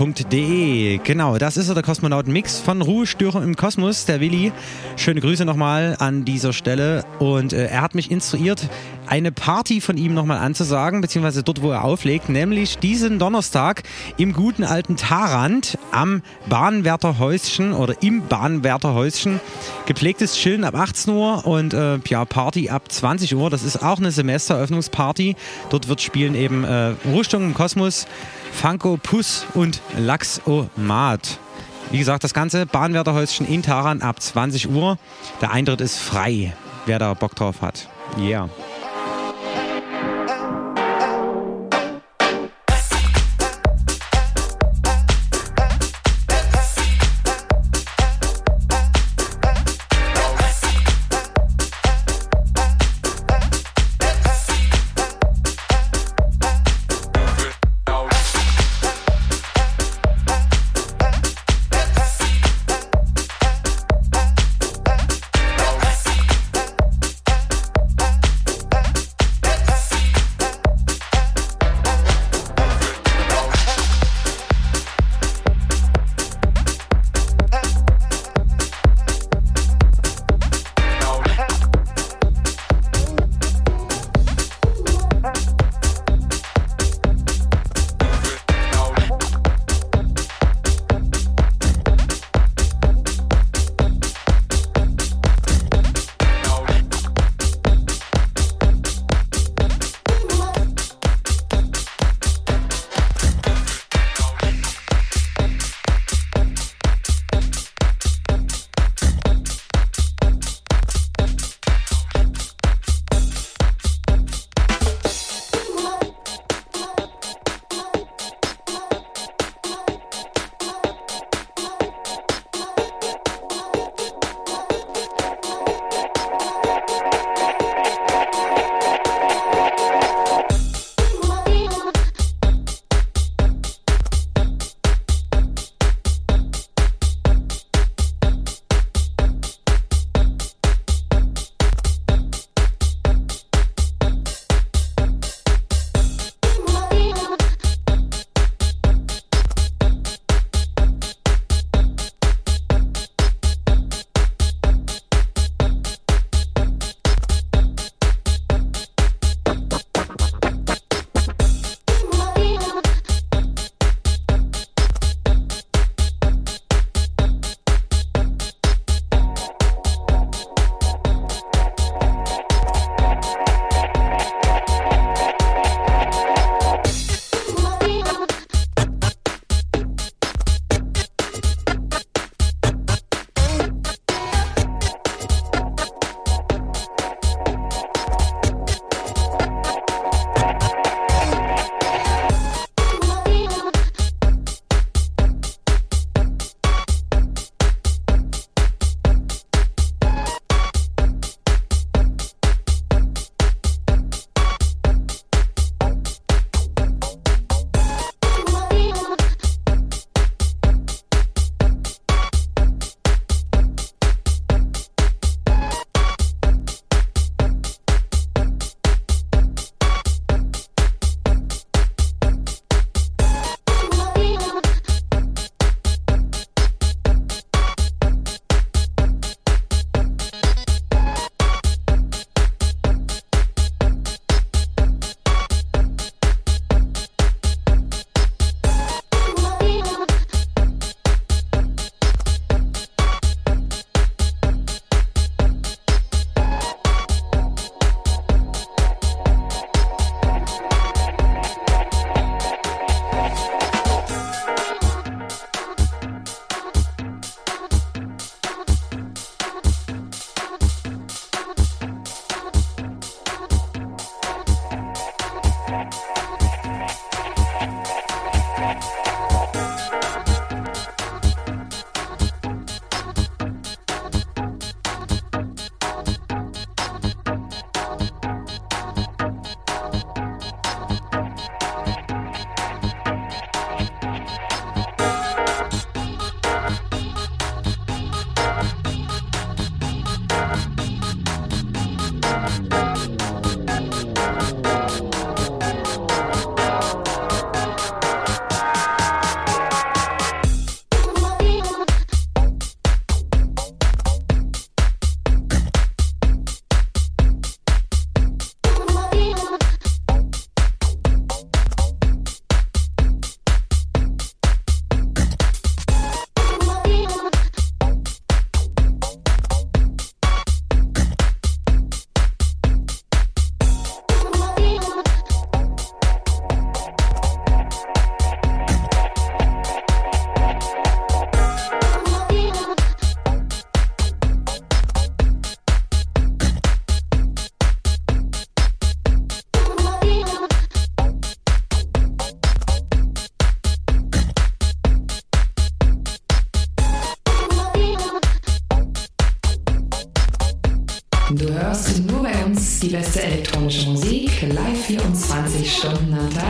radio-elbewelle.de. Genau, das ist so der Kosmonauten-Mix von Ruhestörung im Kosmos, der Willi. Schöne Grüße nochmal an dieser Stelle. Und äh, er hat mich instruiert, eine Party von ihm nochmal anzusagen, beziehungsweise dort, wo er auflegt, nämlich diesen Donnerstag im guten alten Tarant am Bahnwärterhäuschen oder im Bahnwärterhäuschen. Gepflegtes Chillen ab 18 Uhr und äh, ja, Party ab 20 Uhr. Das ist auch eine Semestereröffnungsparty. Dort wird spielen eben äh, Ruhestörung im Kosmos, Funko, Puss und Laxomat. Wie gesagt, das ganze Bahnwärterhäuschen in Taran ab 20 Uhr. Der Eintritt ist frei, wer da Bock drauf hat. Yeah. Stunden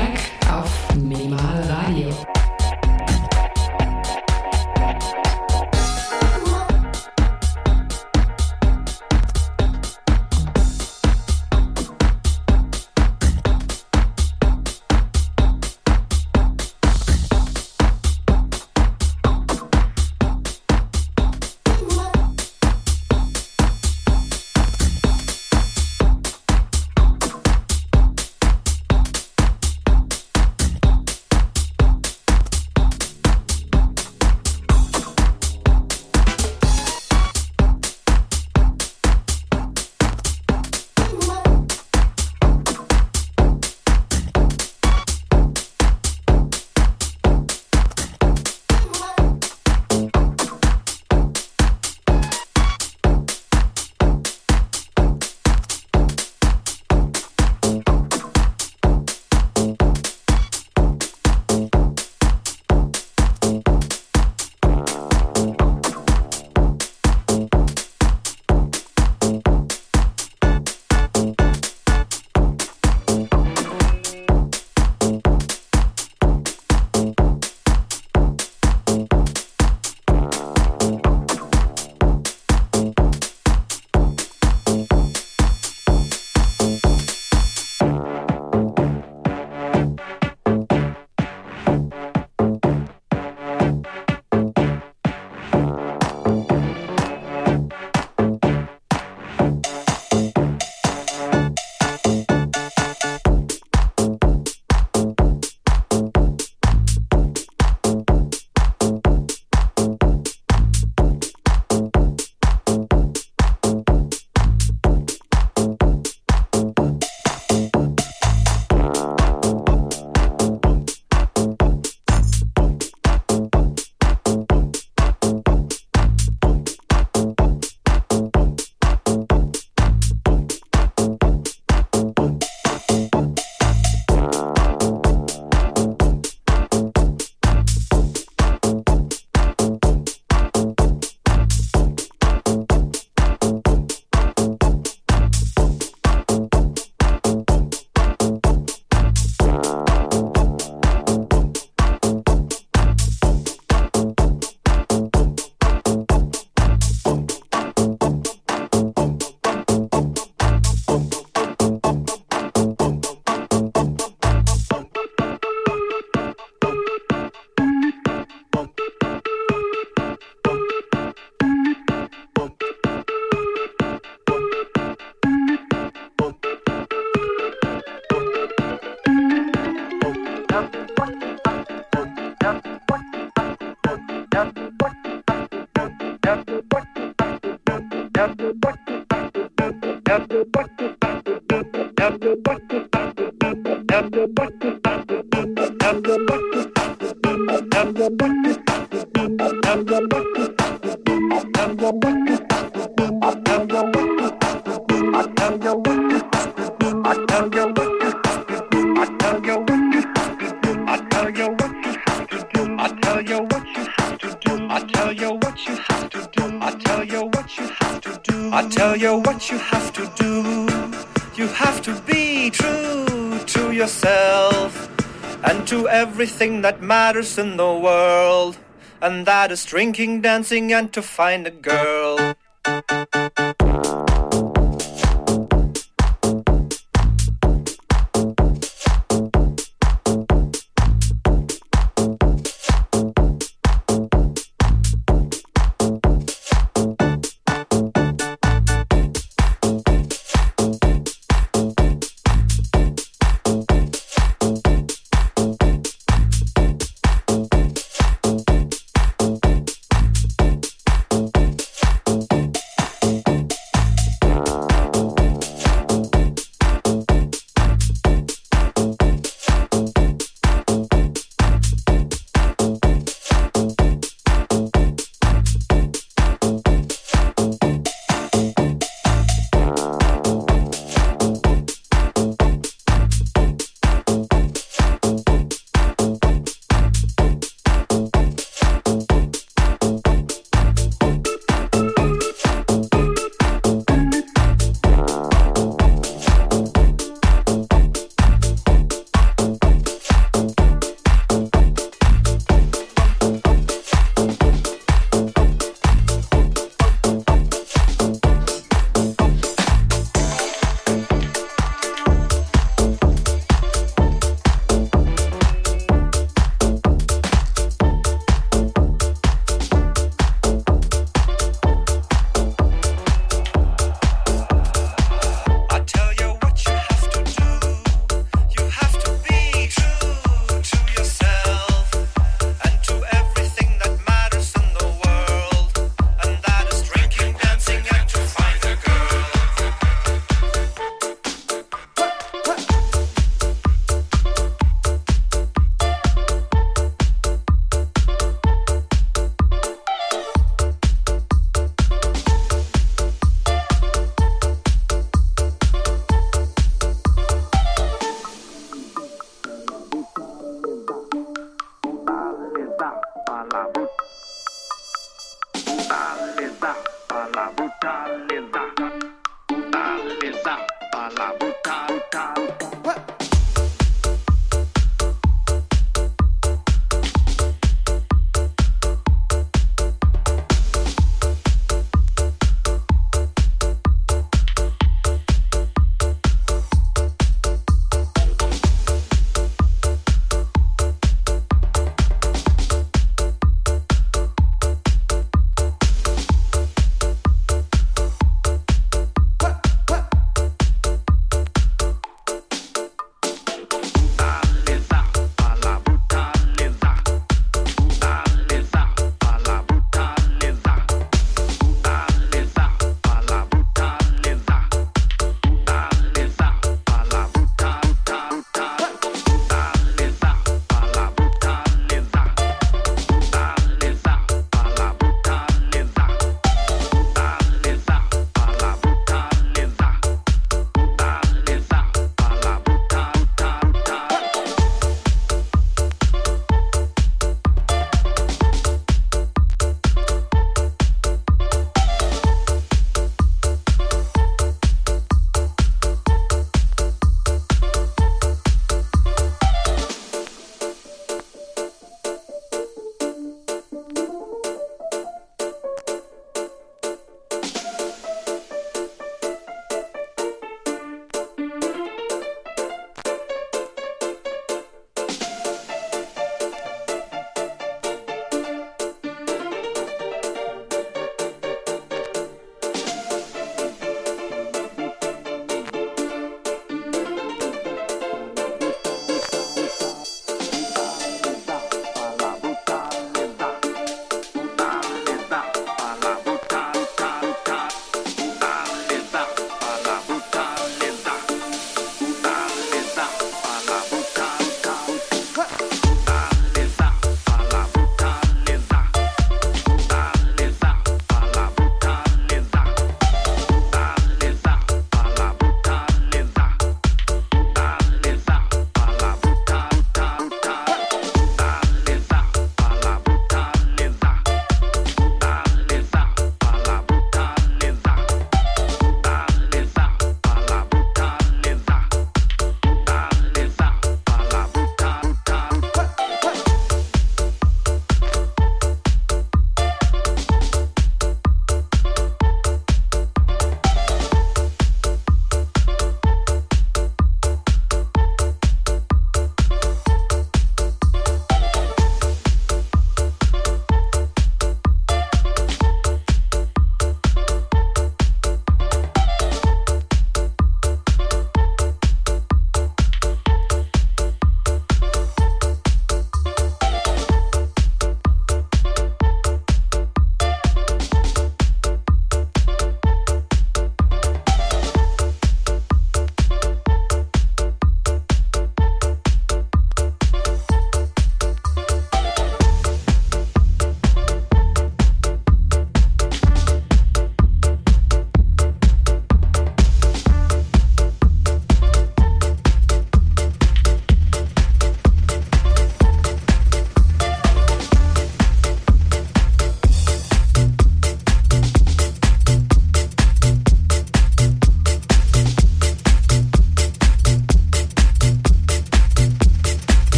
that matters in the world. And that is drinking, dancing, and to find a girl.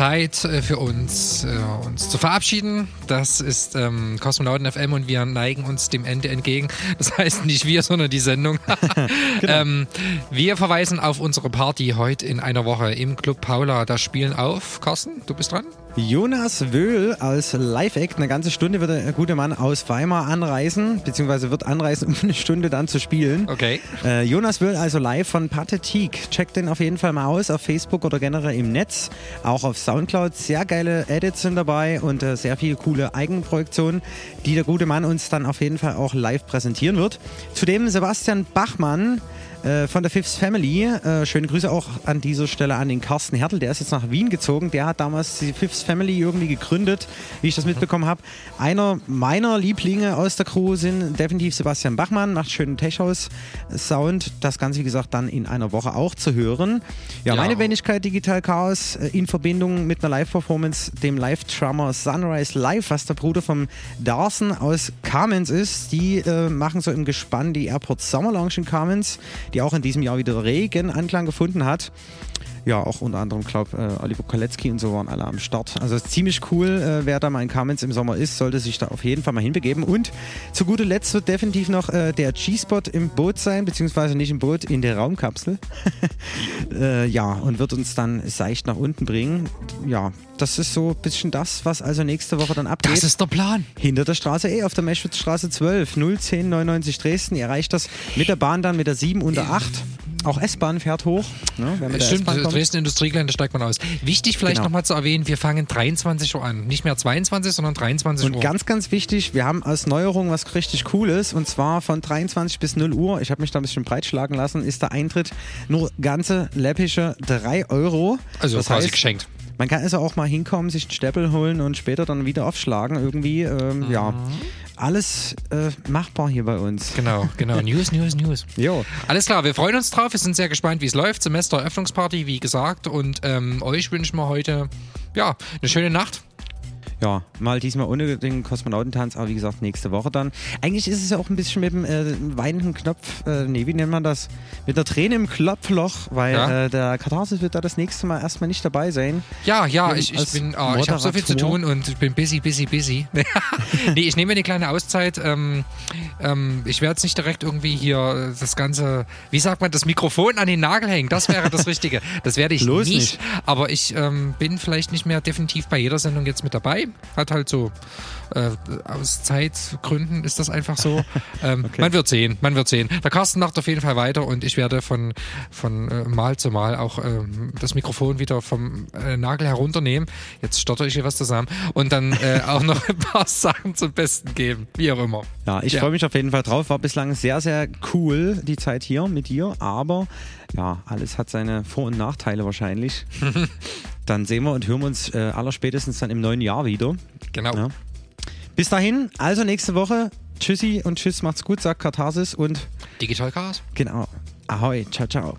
Zeit äh, für uns, äh, uns zu verabschieden. Das ist ähm, Kosmonauten FM und wir neigen uns dem Ende entgegen. Das heißt nicht wir, sondern die Sendung. Genau. ähm, wir verweisen auf unsere Party heute in einer Woche im Club Paula. Da spielen auf. Carsten, du bist dran. Jonas Wöhl als Live-Act. Eine ganze Stunde wird der gute Mann aus Weimar anreisen, beziehungsweise wird anreisen, um eine Stunde dann zu spielen. Okay. Äh, Jonas Wöhl also live von Pathetik. Checkt den auf jeden Fall mal aus auf Facebook oder generell im Netz. Auch auf Soundcloud. Sehr geile Edits sind dabei und äh, sehr viele coole Eigenprojektionen, die der gute Mann uns dann auf jeden Fall auch live präsentieren wird. Zudem Sebastian Bachmann äh, von der Fifth Family. Äh, schöne Grüße auch an dieser Stelle an den Carsten Hertel, der ist jetzt nach Wien gezogen. Der hat damals die Fifth Family irgendwie gegründet, wie ich das mitbekommen habe. Einer meiner Lieblinge aus der Crew sind definitiv Sebastian Bachmann, macht schönen Tech-House-Sound. Das Ganze, wie gesagt, dann in einer Woche auch zu hören. Ja, Ja. meine Wenigkeit Digital Chaos äh, in Verbindung mit einer Live-Performance, dem Live-Drummer Sunrise Live, was der Bruder vom Darsen aus Kamenz ist. Die äh, machen so im Gespann die Airport Summer Lounge in Kamenz, die auch in diesem Jahr wieder regen Anklang gefunden hat. Ja, auch unter anderem, glaube äh, Oliver Kolecki und so waren alle am Start. Also ziemlich cool, äh, wer da mal in Kamenz im Sommer ist, sollte sich da auf jeden Fall mal hinbegeben. Und zu guter Letzt wird definitiv noch äh, der G-Spot im Boot sein, beziehungsweise nicht im Boot, in der Raumkapsel. äh, ja, und wird uns dann seicht nach unten bringen. Ja, das ist so ein bisschen das, was also nächste Woche dann abgeht. Das ist der Plan. Hinter der Straße E auf der Meschwitzstraße 12, 01099 Dresden. Ihr erreicht das mit der Bahn dann mit der 7 und der 8. Auch S-Bahn fährt hoch. Ne, Stimmt. Dresden Industriegelände steigt man aus. Wichtig vielleicht Genau. nochmal zu erwähnen, wir fangen 23 Uhr an. Nicht mehr 22, sondern 23 Und Uhr. ganz, ganz wichtig, wir haben als Neuerung was richtig Cooles und zwar von 23 bis 0 Uhr, ich habe mich da ein bisschen breitschlagen lassen, ist der Eintritt nur ganze läppische 3 Euro. Also das quasi heißt, geschenkt. Man kann also auch mal hinkommen, sich einen Steppel holen und später dann wieder aufschlagen irgendwie. Ähm, Ja, alles äh, machbar hier bei uns. Genau, genau. News, News, News. Jo. Alles klar, wir freuen uns drauf. Wir sind sehr gespannt, wie es läuft. Semestereröffnungsparty, wie gesagt. Und ähm, euch wünschen wir heute ja, eine schöne Nacht. Ja, mal diesmal ohne den Kosmonautentanz, aber wie gesagt, nächste Woche dann. Eigentlich ist es ja auch ein bisschen mit dem äh, weinenden Knopf, äh, nee, wie nennt man das? Mit der Träne im Klopfloch, weil Ja. äh, der Katharsis wird da das nächste Mal erstmal nicht dabei sein. Ja, ja, ich, ich bin, ah, ich habe so viel zu tun und ich bin busy, busy, busy. nee, ich nehme mir eine kleine Auszeit. Ähm, ähm, ich werde jetzt nicht direkt irgendwie hier das Ganze, wie sagt man, das Mikrofon an den Nagel hängen. Das wäre das Richtige. Das werde ich Bloß nicht. nicht. Aber ich ähm, bin vielleicht nicht mehr definitiv bei jeder Sendung jetzt mit dabei. Hat halt so äh, aus Zeitgründen ist das einfach so. Ähm, Man wird sehen, man wird sehen. Der Carsten macht auf jeden Fall weiter und ich werde von, von äh, Mal zu Mal auch ähm, das Mikrofon wieder vom äh, Nagel herunternehmen. Jetzt stotter ich hier was zusammen und dann äh, auch noch ein paar Sachen zum Besten geben, wie auch immer. Ja, ich Ja. freue mich auf jeden Fall drauf. War bislang sehr, sehr cool, die Zeit hier mit dir, aber ja, alles hat seine Vor- und Nachteile wahrscheinlich. dann sehen wir und hören wir uns äh, allerspätestens dann im neuen Jahr wieder. Genau. Ja. Bis dahin, also nächste Woche. Tschüssi und tschüss, macht's gut, sagt Katharsis und Digital Chaos. genau. Ahoi, ciao, ciao.